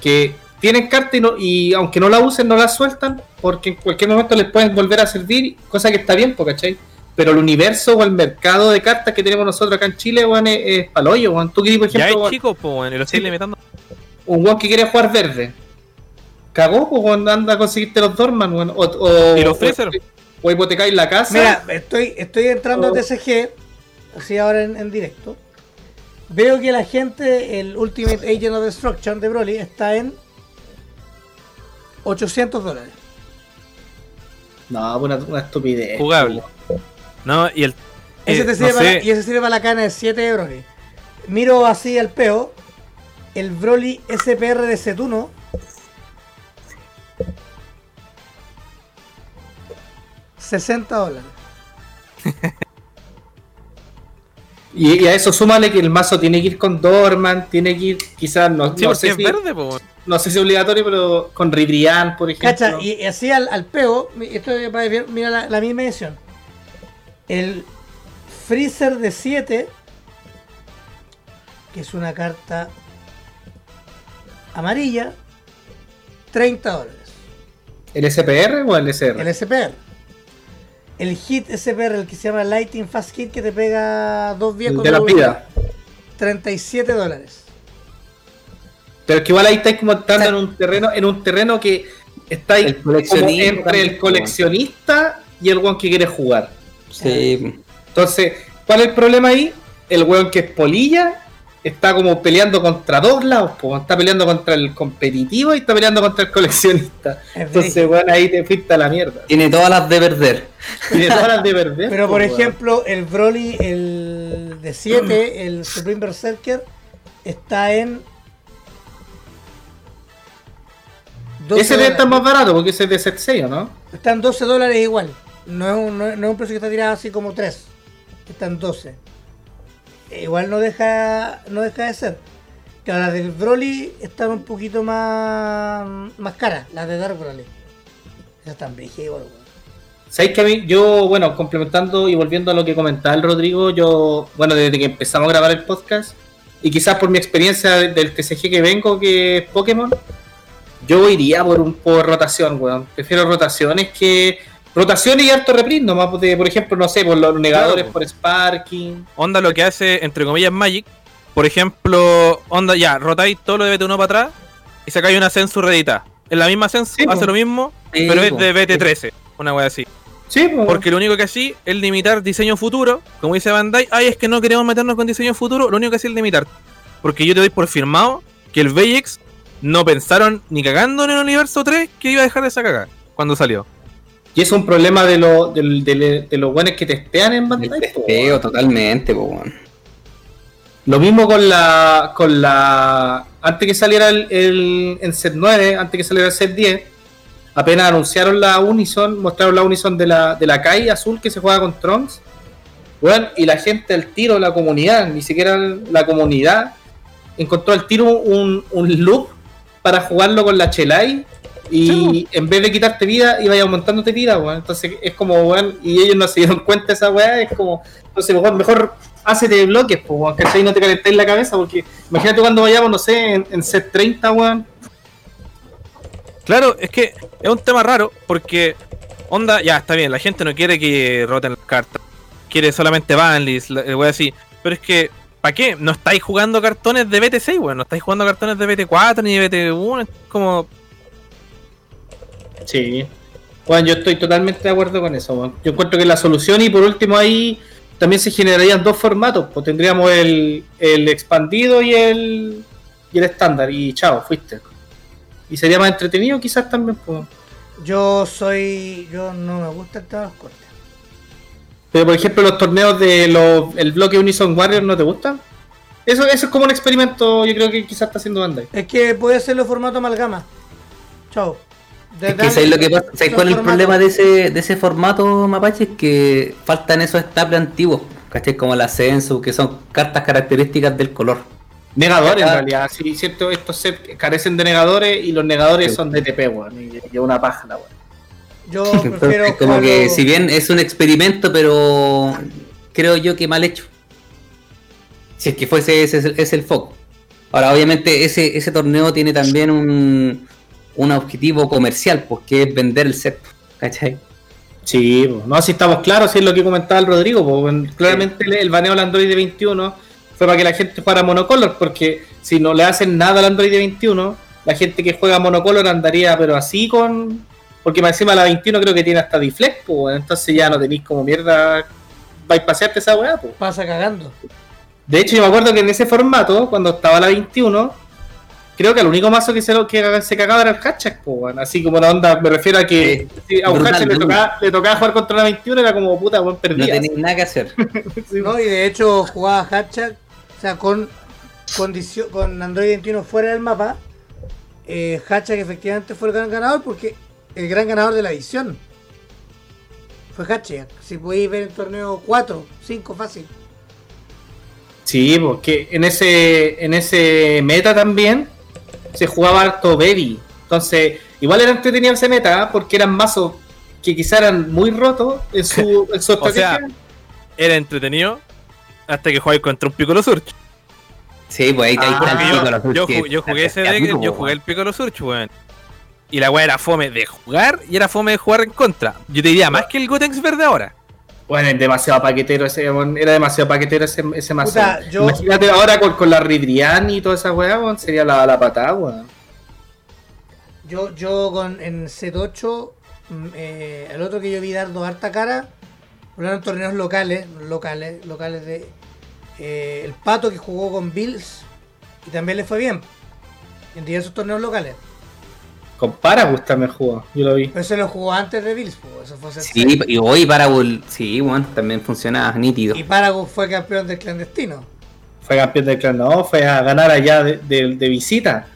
Que tienen carta y, no- y aunque no la usen, no la sueltan, porque en cualquier momento les pueden volver a servir, cosa que está bien, po, ¿cachai? Pero el universo o el mercado de cartas que tenemos nosotros acá en Chile, weón, es, es paloyo, weón. Tú querés, por Ya ejemplo, hay weón, chicos, y lo estoy limitando. un weón que quiere jugar verde. Cagó, pues, weón, anda a conseguirte los Dorman, weón. O, o, ¿Y los o- Freezer? O hipotecáis la casa. Mira, estoy, estoy entrando a. TCG, así ahora en, en directo. Veo que la gente, el Ultimate Agent of Destruction de Broly, está en 800 dólares. No, una, una estupidez. Jugable. No, y el. Ese eh, te no sirve para, y ese sirve para la cana de 7 de Broly. Miro así al peo. El Broly SPR de Cetuno. $60 dólares. Y, y a eso súmale que el mazo tiene que ir con Dorman, tiene que ir, quizás, no, Sí, no sé es si, verde, no sé si es obligatorio, pero con Ribrian, por ejemplo. Cacha, y así al, al peo, esto mira la, la misma edición. El Freezer de 7, que es una carta amarilla, 30 dólares. ¿El SPR o el SR? El SPR. El hit SPR, el que se llama Lighting Fast Hit, que te pega dos vías El con de la vida. 37 dólares. Pero es que igual ahí estáis como entrando en un terreno, en un terreno que está ahí El como coleccionismo entre el coleccionista y el weón que quiere jugar. Sí. Entonces, ¿cuál es el problema ahí? El weón que es polilla está como peleando contra dos lados, po. está peleando contra el competitivo y está peleando contra el coleccionista. Es Entonces, weón, ahí te fuiste a la mierda. Tiene todas las de perder. Tiene todas las de perder. Pero po, por weón. ejemplo, el Broly, el de 7, el Supreme Berserker, está en. 12 Ese debe estar dólares. más barato porque ese es de set 6, ¿no? Está en 12 dólares igual. No es, un, no, es- no es un precio que está tirado así como 3. Está en 12. Igual no deja, no deja de ser. Claro, las del Broly están un poquito más, más caras. Las de Dark Broly. Esas están brígidas igual, weón. Sabéis que a mí, yo, bueno, complementando y volviendo a lo que comentaba el Rodrigo, yo, bueno, desde que empezamos a grabar el podcast, y quizás por mi experiencia de- del TCG que vengo, que es Pokémon, yo iría por un por rotación, weón. Prefiero rotaciones que. Rotaciones y harto reprint, nomás de, por ejemplo, no sé, por los negadores Claro. por Sparking. Onda lo que hace, entre comillas, Magic. Por ejemplo, onda, ya, rotáis todo lo de BT1 para atrás y sacáis una Sensu redita. En la misma Sí, hace po. lo mismo, Sí, pero es de BT13. Una wea así. Sí, pues. Porque lo único que así es limitar diseño futuro. Como dice Bandai, ay, es que no queremos meternos con diseño futuro. Lo único que hace es limitar. Porque yo te doy por firmado que el Vejex no pensaron ni cagando en el universo 3 que iba a dejar de esa cagada cuando salió. Y es un problema de, lo, del- del- de los buenos que testean en El Bandai. po, testeo totalmente, po. Lo mismo con la. con la. Antes que saliera el, el- en set 9, antes que saliera el set 10, apenas anunciaron la Unison, mostraron la Unison de la, de la Kai azul que se juega con Trunks. Bueno, y la gente al tiro, la comunidad, ni siquiera la comunidad, encontró al tiro un, un loop para jugarlo con la Chelai. Y en vez de quitarte vida, iba aumentándote vida, weón. Entonces es como, weón, y ellos no se dieron cuenta de esa weá, es como, entonces mejor, mejor hácete bloques, pues, weón, ¿cachai? No te calentéis la cabeza, porque imagínate cuando vayamos, no sé, en, en set 30, weón. Claro, es que es un tema raro porque, onda, ya está bien, la gente no quiere que roten las cartas, quiere solamente banlist, la- eh, wea así, pero es que, ¿para qué? No estáis jugando cartones de BT6, weón, no estáis jugando cartones de BT4 ni de BT1, es como, Sí. Bueno, yo estoy totalmente de acuerdo con eso, weón. Yo encuentro que la solución, y por último ahí también se generarían dos formatos, pues tendríamos el, el expandido y el, y el estándar, y chao, fuiste. Y sería más entretenido quizás también, pues. Yo soy. Yo no me gusta el tema de los cortes. Pero por ejemplo, los torneos de los, el bloque Unison Warrior no te gustan. Eso, eso es como un experimento, yo creo que quizás está haciendo Bandai. Es que puede hacerlo formato amalgama. Chao. Es que ¿sabes lo que pasa? ¿Sabes son cuál es el problema de ese, de ese formato mapache? Es que faltan esos staples antiguos, ¿cachai? Como la Sensu, que son cartas características del color. Negadores, en realidad. Sí, cierto, estos sets carecen de negadores y los negadores Sí. son de TP, weón. Y, una paja, la weón. Yo Entonces, prefiero. como que si bien es un experimento, pero creo yo que mal hecho. Si es que fuese ese es el foco. Ahora, obviamente, ese, ese torneo tiene también un, un objetivo comercial, pues que es vender el set, ¿cachai? Sí, po. no, si estamos claros, si es lo que comentaba el Rodrigo. Bueno, claramente el- el baneo al Android 21 fue para que la gente jugara monocolor, porque si no le hacen nada al Android 21, la gente que juega monocolor andaría, pero así con. Porque más encima la 21 creo que tiene hasta Deflect, pues entonces ya no tenéis como mierda. Vais a pasearte esa weá, pues. Pasa cagando. De hecho, yo me acuerdo que en ese formato, cuando estaba la 21, creo que el único mazo que se, lo, que se cagaba era el Hatchak, po, weón. así como la onda, me refiero a que si a un brutal, Hatchak le tocaba, le tocaba jugar contra la 21, era como puta, weón, No perdía. tenéis nada que hacer. ¿no? Y de hecho jugaba Hatchak, o sea, con, condicio- con Android 21 fuera del mapa. Eh, Hatchak efectivamente fue el gran ganador porque el gran ganador de la edición fue Hatchak. Si podéis ver el torneo 4, 5 fácil. Sí, porque en ese, en ese meta también se jugaba harto Baby. Entonces, igual era entretenido ese meta, porque eran mazos que quizá eran muy rotos en su, en su O sea, estrategia. Era entretenido hasta que jugáis contra un Piccolo Surge. Sí, pues ahí, ahí Ah, está el yo, Piccolo Surge yo yo jugué ese deck, yo jugué el Piccolo Surge, weón. Y la weá era fome de jugar y era fome de jugar en contra. Yo te diría más que el Gotex verde ahora. Bueno, es demasiado paquetero ese, era demasiado paquetero ese, ese mazo. Puta, yo- Imagínate ahora con, con la Ridrian y toda esa weá, sería la, la patada, weón. Yo, yo con, en set 8, mm, eh, el otro que yo vi dar dos harta cara, fueron torneos locales, locales, locales de eh, el Pato que jugó con Bills y también le fue bien en diversos torneos locales. Con Paragus también jugó, yo lo vi. Pero se lo jugó antes de Bills, pues, eso fue Sí, y hoy Parabol, sí, bueno, también funciona nítido. Y Paragon fue campeón del clandestino. Fue campeón del clan, no, fue a ganar allá de, de- de visita.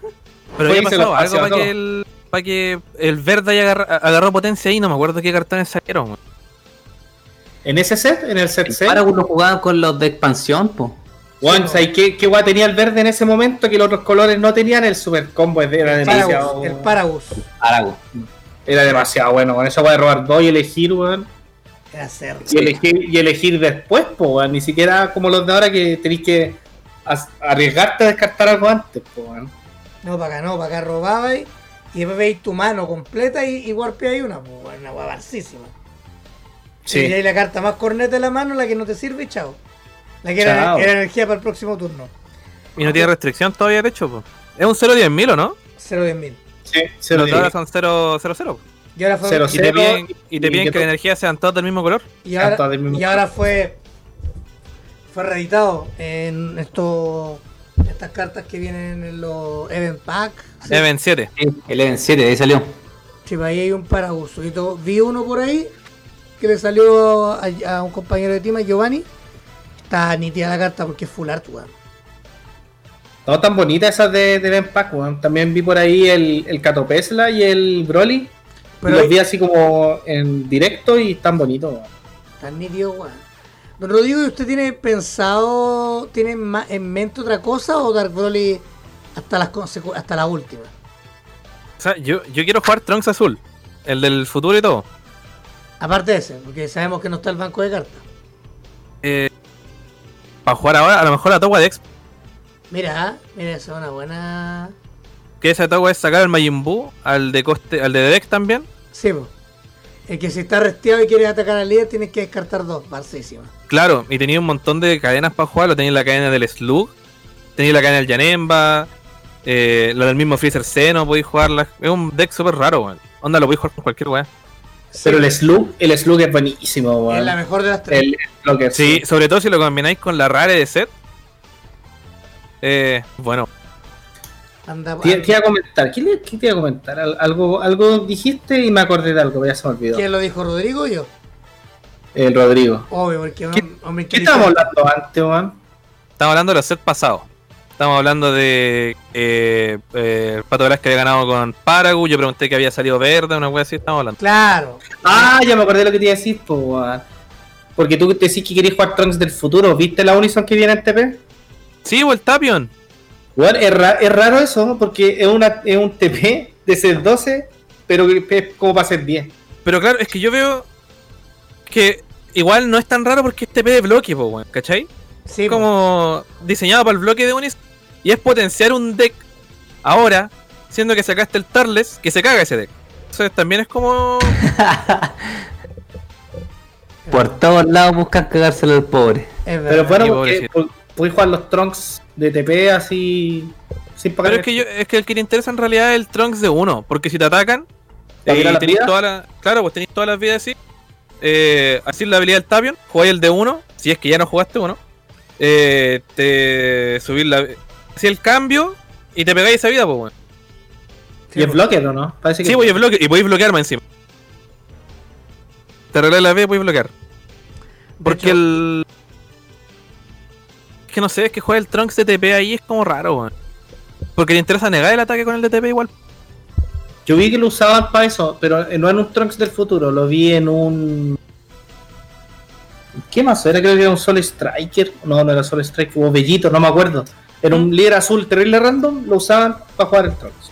Pero se lo pasado algo para que el para que el verde haya agarra- agarró potencia ahí, no me acuerdo qué cartones sacaron. weón. En ese set, en el set El 6, Parabol lo jugaban con los de expansión, pues. Weón, ¿sabes qué, qué weá tenía el verde en ese momento que los otros colores no tenían? El super combo era demasiado. Paragus, el Paragus. Parabol. Era demasiado bueno, con esa weá de robar dos y elegir, weón. Y elegir, y elegir después, po, weón. Ni siquiera como los de ahora que tenéis que arriesgarte a descartar algo antes, po, weón. No, para acá no, para acá robabais y después veis tu mano completa y, y warpeáis una, pues, bueno, una barcísima. Sí. Y ahí la carta más corneta en la mano, la que no te sirve, y chao. La que era, Chao. era energía para el próximo turno. Y no tiene restricción todavía de hecho, po. Es un 0 10 mil o no? 0 10 mil. Sí, se lo Los son 0 0 0. Y ahora fue. Cero, Y te Cero, piden, y te y piden que que la energía sean todas del mismo color. Y ahora, mismo y ahora fue. Fue reeditado en esto, estas cartas que vienen en los Event Pack. Sí, Even 7. Sí, el Even 7, de ahí salió. sí, pues ahí hay un paraguso. Y vi uno por ahí que le salió a, a un compañero de Tima, Giovanni. Está nítida la carta porque es full art, weón. No tan bonitas esas de, de Ben Pack, weón. También vi por ahí el, el Catopesla y el Broly. Pero los ahí- vi así como en directo y están bonitos, weón. Tan nítido, weón. Don Rodrigo, ¿y ¿usted tiene pensado, tiene en mente otra cosa o Dark Broly hasta las consecu- hasta la última? O sea, yo, yo quiero jugar Trunks azul. El del futuro y todo. Aparte de ese, porque sabemos que no está el banco de cartas. Eh, para jugar ahora, a lo mejor la Towa de Exp. Mira, mira, esa es una buena. Que esa Towa es sacar al Majin Buu, al de coste, al de Deck también. Sí, po. El que si está resteado y quieres atacar al líder, tienes que descartar dos, barcísima. Claro, y tenía un montón de cadenas para jugarlo. Tenía la cadena del Slug, tenía la cadena del Yanemba, eh, la del mismo Freezer Xeno, podéis jugarla. Es un deck súper raro, weón. Onda, lo podéis jugar con cualquier Pero el Slug, el Slug es buenísimo, weón. es la mejor de las tres. El, el Blocker, Sí, sobre todo si lo combináis con la rare de set. Eh, bueno, Anda, Te, te iba a comentar, ¿qué, qué te iba a comentar? Al- Algo, algo dijiste y me acordé de algo, pero ya se me olvidó. ¿Quién lo dijo, Rodrigo o yo? El Rodrigo. Obvio, porque ¿Qué- ¿Qué estábamos hablando antes, weón? estamos hablando de los sets pasados. Estamos hablando de eh, eh, el Pato Velázquez había ganado con Paragu. Yo pregunté que había salido verde, una wea así. Estamos hablando. Claro. Ah, ya me acordé de lo que te iba a decir, po, weón. Porque tú te decís que querías jugar Trunks del futuro. ¿Viste la Unison que viene en TP? Sí, o el Tapion. Weón, es, ra- es raro eso, porque es, una, es un TP de ser 12, pero que es como para ser 10. Pero claro, es que yo veo que igual no es tan raro porque es TP de bloque, po, weón, ¿cachai? Sí, po. como diseñado para el bloque de Unis. Y es potenciar un deck ahora, siendo que sacaste el Tarles, que se caga ese deck. Entonces también es como. Por todos lados buscan cagárselo al pobre. Es verdad. Pero bueno, porque jugar los trunks de TP así. Sin pagar. Pero es que, yo, es que el que te interesa en realidad es el Trunks de uno, porque si te atacan, ¿Te eh, la toda la, claro, pues tenéis todas las vidas así. Eh, así la habilidad del Tapion, jugáis el de uno, si es que ya no jugaste uno. Eh, te subís la. Así el cambio y te pegáis esa vida, pues bueno. Y es blocker, ¿o no? Parece que Sí, voy a bloquear y podéis bloquear más encima. Te arregláis la vida y podéis bloquear. Porque hecho, el. Es que no sé, es que juega el Trunks de TP ahí es como raro, weón. Porque le interesa negar el ataque con el de TP igual. Yo vi que lo usaban para eso, pero no en un Trunks del futuro, lo vi en un. ¿Qué más? Era creo que era un Sol Striker. No, no era Sol Striker, o Bellito, no me acuerdo. Era un líder azul terrible random, lo usaban para jugar el Trunks.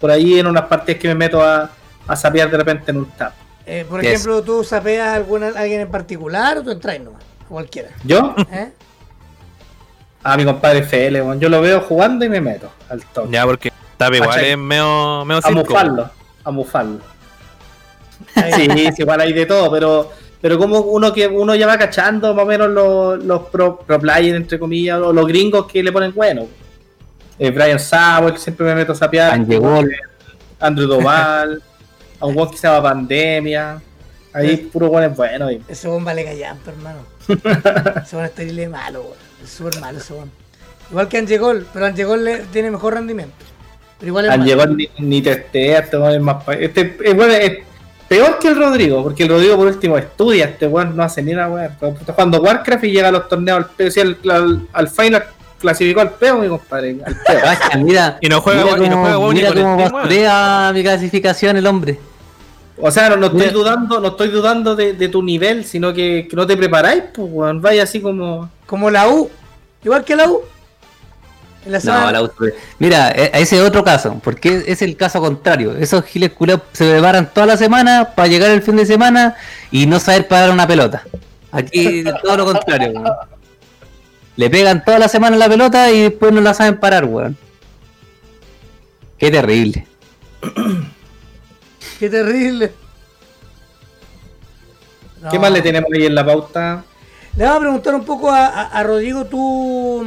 Por ahí en unas partidas que me meto a, a sapear de repente en un tap. eh, por Yes. ejemplo, tú sapeas a alguna, alguien en particular o tú entras nomás. Cualquiera. Yo, ¿eh? a mi compadre FL, yo lo veo jugando y me meto al top. Ya, porque TP igual es medio, medio a mufarlo, a mufarlo. Sí, igual hay de todo, pero pero como uno que uno ya va cachando más o menos los, los pro, pro players, entre comillas, o los gringos que le ponen bueno. Eh, Brian Sawell, siempre me meto a sapear. Wall. Andrew Doval, a un que se llama Pandemia. Ahí puro weón es bueno. y- Ese weón vale callampa, hermano. ese weón es malo, weón. Es súper malo ese weón. Igual que Angegol, pero Angegol le- tiene mejor rendimiento. Pero igual es Han malo. ni, ni testea, este es más. Este es, bueno, es peor que el Rodrigo, porque el Rodrigo por último estudia, este weón no hace ni una weón. Está jugando Warcraft y llega a los torneos al peo. Si al, al, al final clasificó al peo, mi compadre. Al peo. Cacha, mira. Y no juega- mira y no juega Mira con cómo mi clasificación el hombre. O sea, no, no estoy dudando, no estoy dudando de, de tu nivel, sino que, que no te preparáis, pues weón. Vaya así como. Como la U. Igual que la U. En la No, la Mira, e- ese es otro caso, porque es el caso contrario. Esos giles culeados se preparan toda la semana para llegar el fin de semana y no saber parar una pelota. Aquí todo lo contrario, weón. Le pegan toda la semana la pelota y después no la saben parar, weón. Qué terrible. Qué terrible. No. ¿Qué más le tenemos ahí en la pauta? Le vamos a preguntar un poco a, a- a Rodrigo, tú.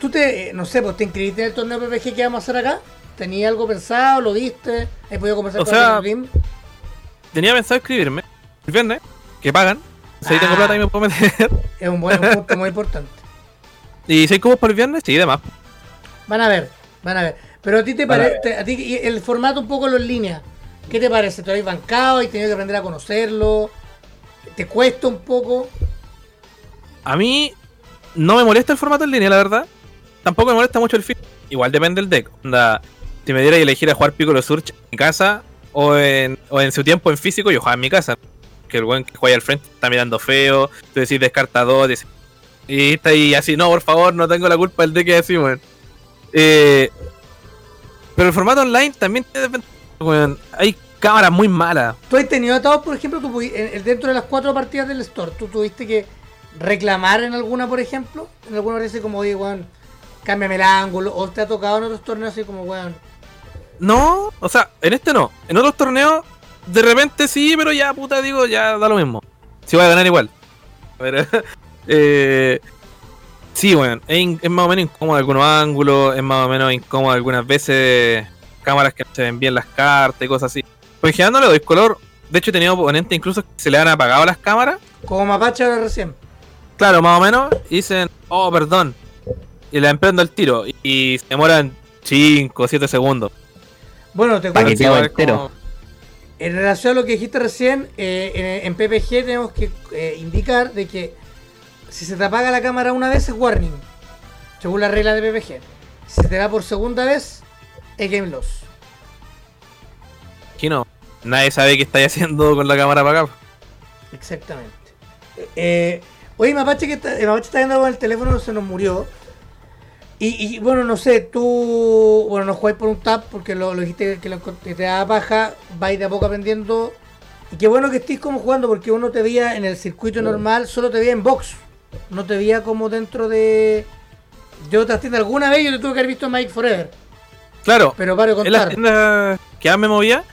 Tú te. No sé, pues te inscribiste en el torneo PPG que vamos a hacer acá. ¿Tenías algo pensado? ¿Lo viste? ¿Has podido conversar O con sea, el Rim? Tenía pensado escribirme el viernes, que pagan. Si ahí tengo Ah. plata y me puedo meter. Es un buen un punto muy importante. ¿Y hay cubos para el viernes? Sí, demás. Van a ver, van a ver. Pero a ti te parece, a ti el formato un poco lo en línea. ¿Qué te parece? ¿Te lo habéis bancado y tenido que aprender a conocerlo? ¿Te cuesta un poco? A mí no me molesta el formato en línea, la verdad. Tampoco me molesta mucho el fin. Igual depende del deck. Si me diera a elegir a jugar Piccolo Surge en casa o en, o en su tiempo en físico, yo jugaba en mi casa. Que el buen que juega al frente está mirando feo. Tú decís descarta dos. decís- Y está ahí así, no, por favor, no tengo la culpa del deck y así, weón. Eh, pero el formato online también tiene weón. Hay cámaras muy malas. ¿Tú has tenido atados, por ejemplo, en- dentro de las cuatro partidas del store? ¿Tú tuviste que reclamar en alguna, por ejemplo? En alguna vez como, oye, weón, cámbiame el ángulo. ¿O te ha tocado en otros torneos así como, weón? No, o sea, en este no. En otros torneos, de repente sí, pero ya, puta, digo, ya da lo mismo. Si voy a ganar igual. Pero, eh, sí, bueno, es, más o menos incómodo algunos ángulos, es más o menos incómodo algunas veces cámaras que no se ven bien las cartas y cosas así. Pues en general no le doy color. De hecho, he tenido oponentes incluso que se le han apagado las cámaras. Como Mapache ahora recién. Claro, más o menos. Y dicen, oh, perdón. Y le emprendo el tiro. Y, se demoran 5 o 7 segundos. Bueno, te cuento. que te hago Igual es entero. como- En relación a lo que dijiste recién, eh, en, en PPG tenemos que eh, indicar de que si se te apaga la cámara una vez es warning, según la regla de PPG. Si se te va por segunda vez, es game loss. Aquí no. Nadie sabe qué estáis haciendo con la cámara para acá. Exactamente. Eh, oye, Mapache, que está, eh, Mapache está viendo en el teléfono, se nos murió. Y, y, bueno, no sé, tú, bueno, no jugáis por un tap porque lo, lo dijiste que, lo, que te da baja, vais de a poco aprendiendo. Y qué bueno que estés como jugando porque uno te veía en el circuito normal, solo te veía en box. No te veía como dentro de, de otras tiendas. Alguna vez yo te tuve que haber visto Mike Forever. Claro, Pero paro de en las contar. tiendas que más me movía,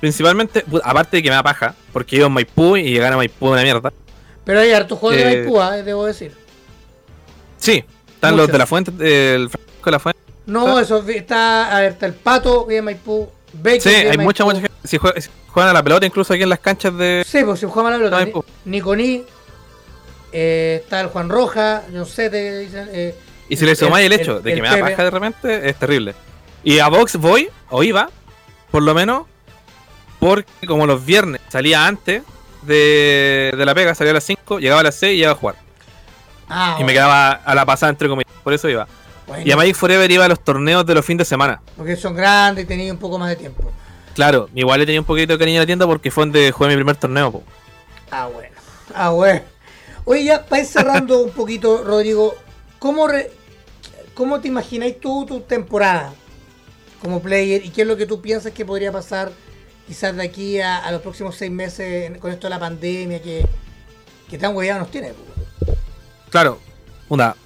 principalmente, aparte de que me da paja, porque iba a Maipú y llegar a Maipú una mierda. Pero hay hartos juegos de Eh, Maipú, ah, debo decir. Sí, están los de la fuente, el Francisco de la Fuente. No, eso está. A ver, está el Pato, vive en Maipú. Becky, Sí, hay mucha, Maipú. mucha gente. Si, juega- si juegan a la pelota, incluso aquí en las canchas de. Sí, pues si jugamos a la pelota. Maipú. Ni- Niconí. eh, está el Juan Roja. Yo sé, te dicen. Eh, Y si le sumáis el, el- hecho de el que me da paja de repente, es terrible. Y a Vox voy, o iba, por lo menos, porque como los viernes salía antes de, de la pega, salía a las 5, llegaba a las 6 y iba a jugar. Ah, Y me quedaba a la pasada entre comillas, por eso iba. bueno, Y a Magic Forever iba a los torneos de los fines de semana. Porque son grandes y tenían un poco más de tiempo. Claro, igual le tenía un poquito de cariño a la tienda porque fue donde jugué mi primer torneo. po. Ah, bueno. Ah, bueno. Oye, ya para ir cerrando un poquito, Rodrigo, ¿cómo, re- ¿cómo te imagináis tú tu temporada como player y qué es lo que tú piensas que podría pasar quizás de aquí a, a los próximos seis meses con esto de la pandemia que, que tan hueveado nos tiene? po? Claro, una.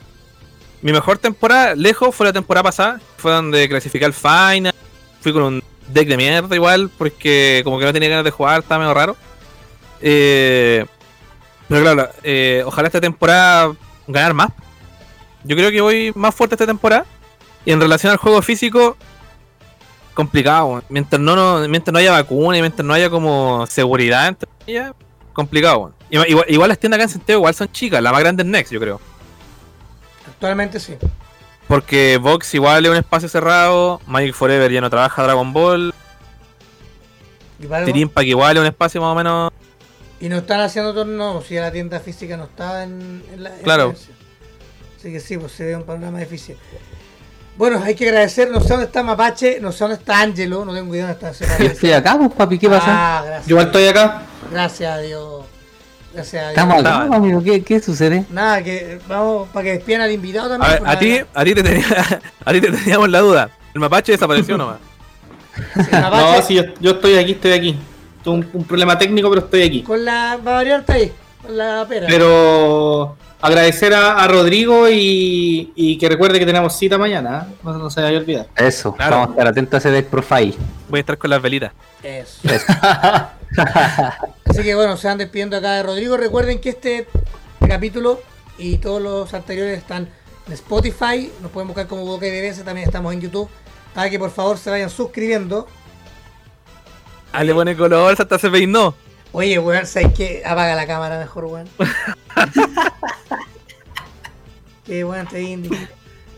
Mi mejor temporada, lejos, fue la temporada pasada. Fue donde clasifiqué al final. Fui con un deck de mierda igual, porque como que no tenía ganas de jugar, estaba medio raro. Eh, pero claro, eh, ojalá esta temporada ganar más. Yo creo que voy más fuerte esta temporada. Y en relación al juego físico, complicado. Mientras no, no- mientras no haya vacuna y mientras no haya como seguridad, entre ellas, complicado. Igual, igual- las tiendas acá en Santiago igual son chicas. La más grande es Next, yo creo. Actualmente sí. Porque Vox igual es un espacio cerrado. Magic Forever ya no trabaja Dragon Ball. Tirin Pack igual es un espacio más o menos. y no están haciendo torneos, si la tienda física no está en, en la en Claro. Así que sí, pues se ve un panorama difícil. Bueno, hay que agradecer, no sé dónde está Mapache, no sé dónde está Angelo, no tengo idea dónde está. Yo estoy acá, pues papi, ¿qué pasa? Ah, gracias. Yo igual estoy acá. Gracias a Dios. Estamos acá, estaba. amigo, ¿qué, qué sucede? Nada, que vamos para que despidan al invitado A, también. ver, a ti, a ti te tenía, a ti te teníamos la duda. El mapache desapareció nomás. sí, Mapache, No, sí, yo, yo estoy aquí, estoy aquí. Tuve un, un problema técnico, pero estoy aquí. Con la. Va a ahí, con la pera. Pero agradecer a, a Rodrigo y, y que recuerde que tenemos cita mañana. ¿eh? No, no se vaya a olvidar. Eso, Claro. vamos a estar atentos a ese deck profile. Voy a estar con las velitas. Eso. Así que bueno, se van despidiendo acá de Rodrigo. Recuerden que este capítulo y todos los anteriores están en Spotify. Nos pueden buscar como Boca DBS. También estamos en YouTube. Para que por favor se vayan suscribiendo. Ah, le pone color, hasta se peinó. Oye, weón, ¿sabes qué? Apaga la cámara mejor, weón. Qué weón, te indie.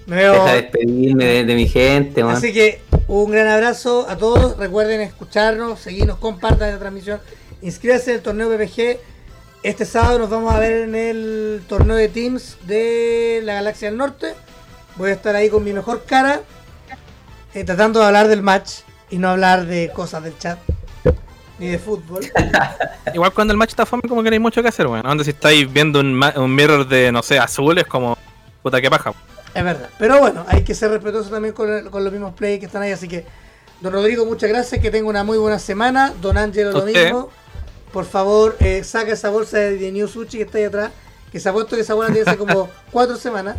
Me veo. Deja de despedirme de, de mi gente, man. Así que un gran abrazo a todos. Recuerden escucharnos, seguirnos, compartan la transmisión. Inscríbanse en el torneo PPG. Este sábado nos vamos a ver en el torneo de Teams de la Galaxia del Norte. Voy a estar ahí con mi mejor cara, eh, tratando de hablar del match y no hablar de cosas del chat ni de fútbol. Igual cuando el match está fome, como que no hay mucho que hacer, weón. Donde si estáis viendo un, ma- un mirror de, no sé, azul, es como. Puta que paja. Es verdad. Pero bueno, hay que ser respetuoso también con, el- con los mismos players que están ahí. Así que, don Rodrigo, muchas gracias. Que tenga una muy buena semana. Don Ángelo, lo mismo. Por favor, eh, saca esa bolsa de, de New Sushi que está ahí atrás. Que se ha puesto que esa bolsa tiene hace como cuatro semanas.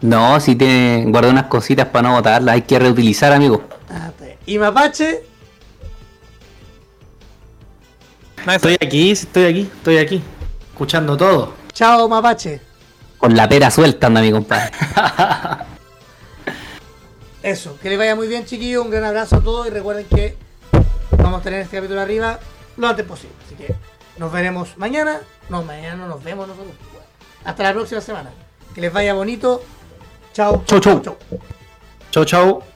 No, si tiene, guardé unas cositas para no botarlas, hay que reutilizar, amigo. Ah, está bien. Y Mapache, Estoy aquí, estoy aquí, estoy aquí. Escuchando todo. chao Mapache. Con la pera suelta anda mi compadre. Eso, que les vaya muy bien, chiquillos. Un gran abrazo a todos y recuerden que vamos a tener este capítulo arriba lo antes posible. Así que nos veremos mañana. No, mañana no nos vemos nosotros. Hasta la próxima semana. Que les vaya bonito. Chao. Chau, chau. chau. Chau, chau.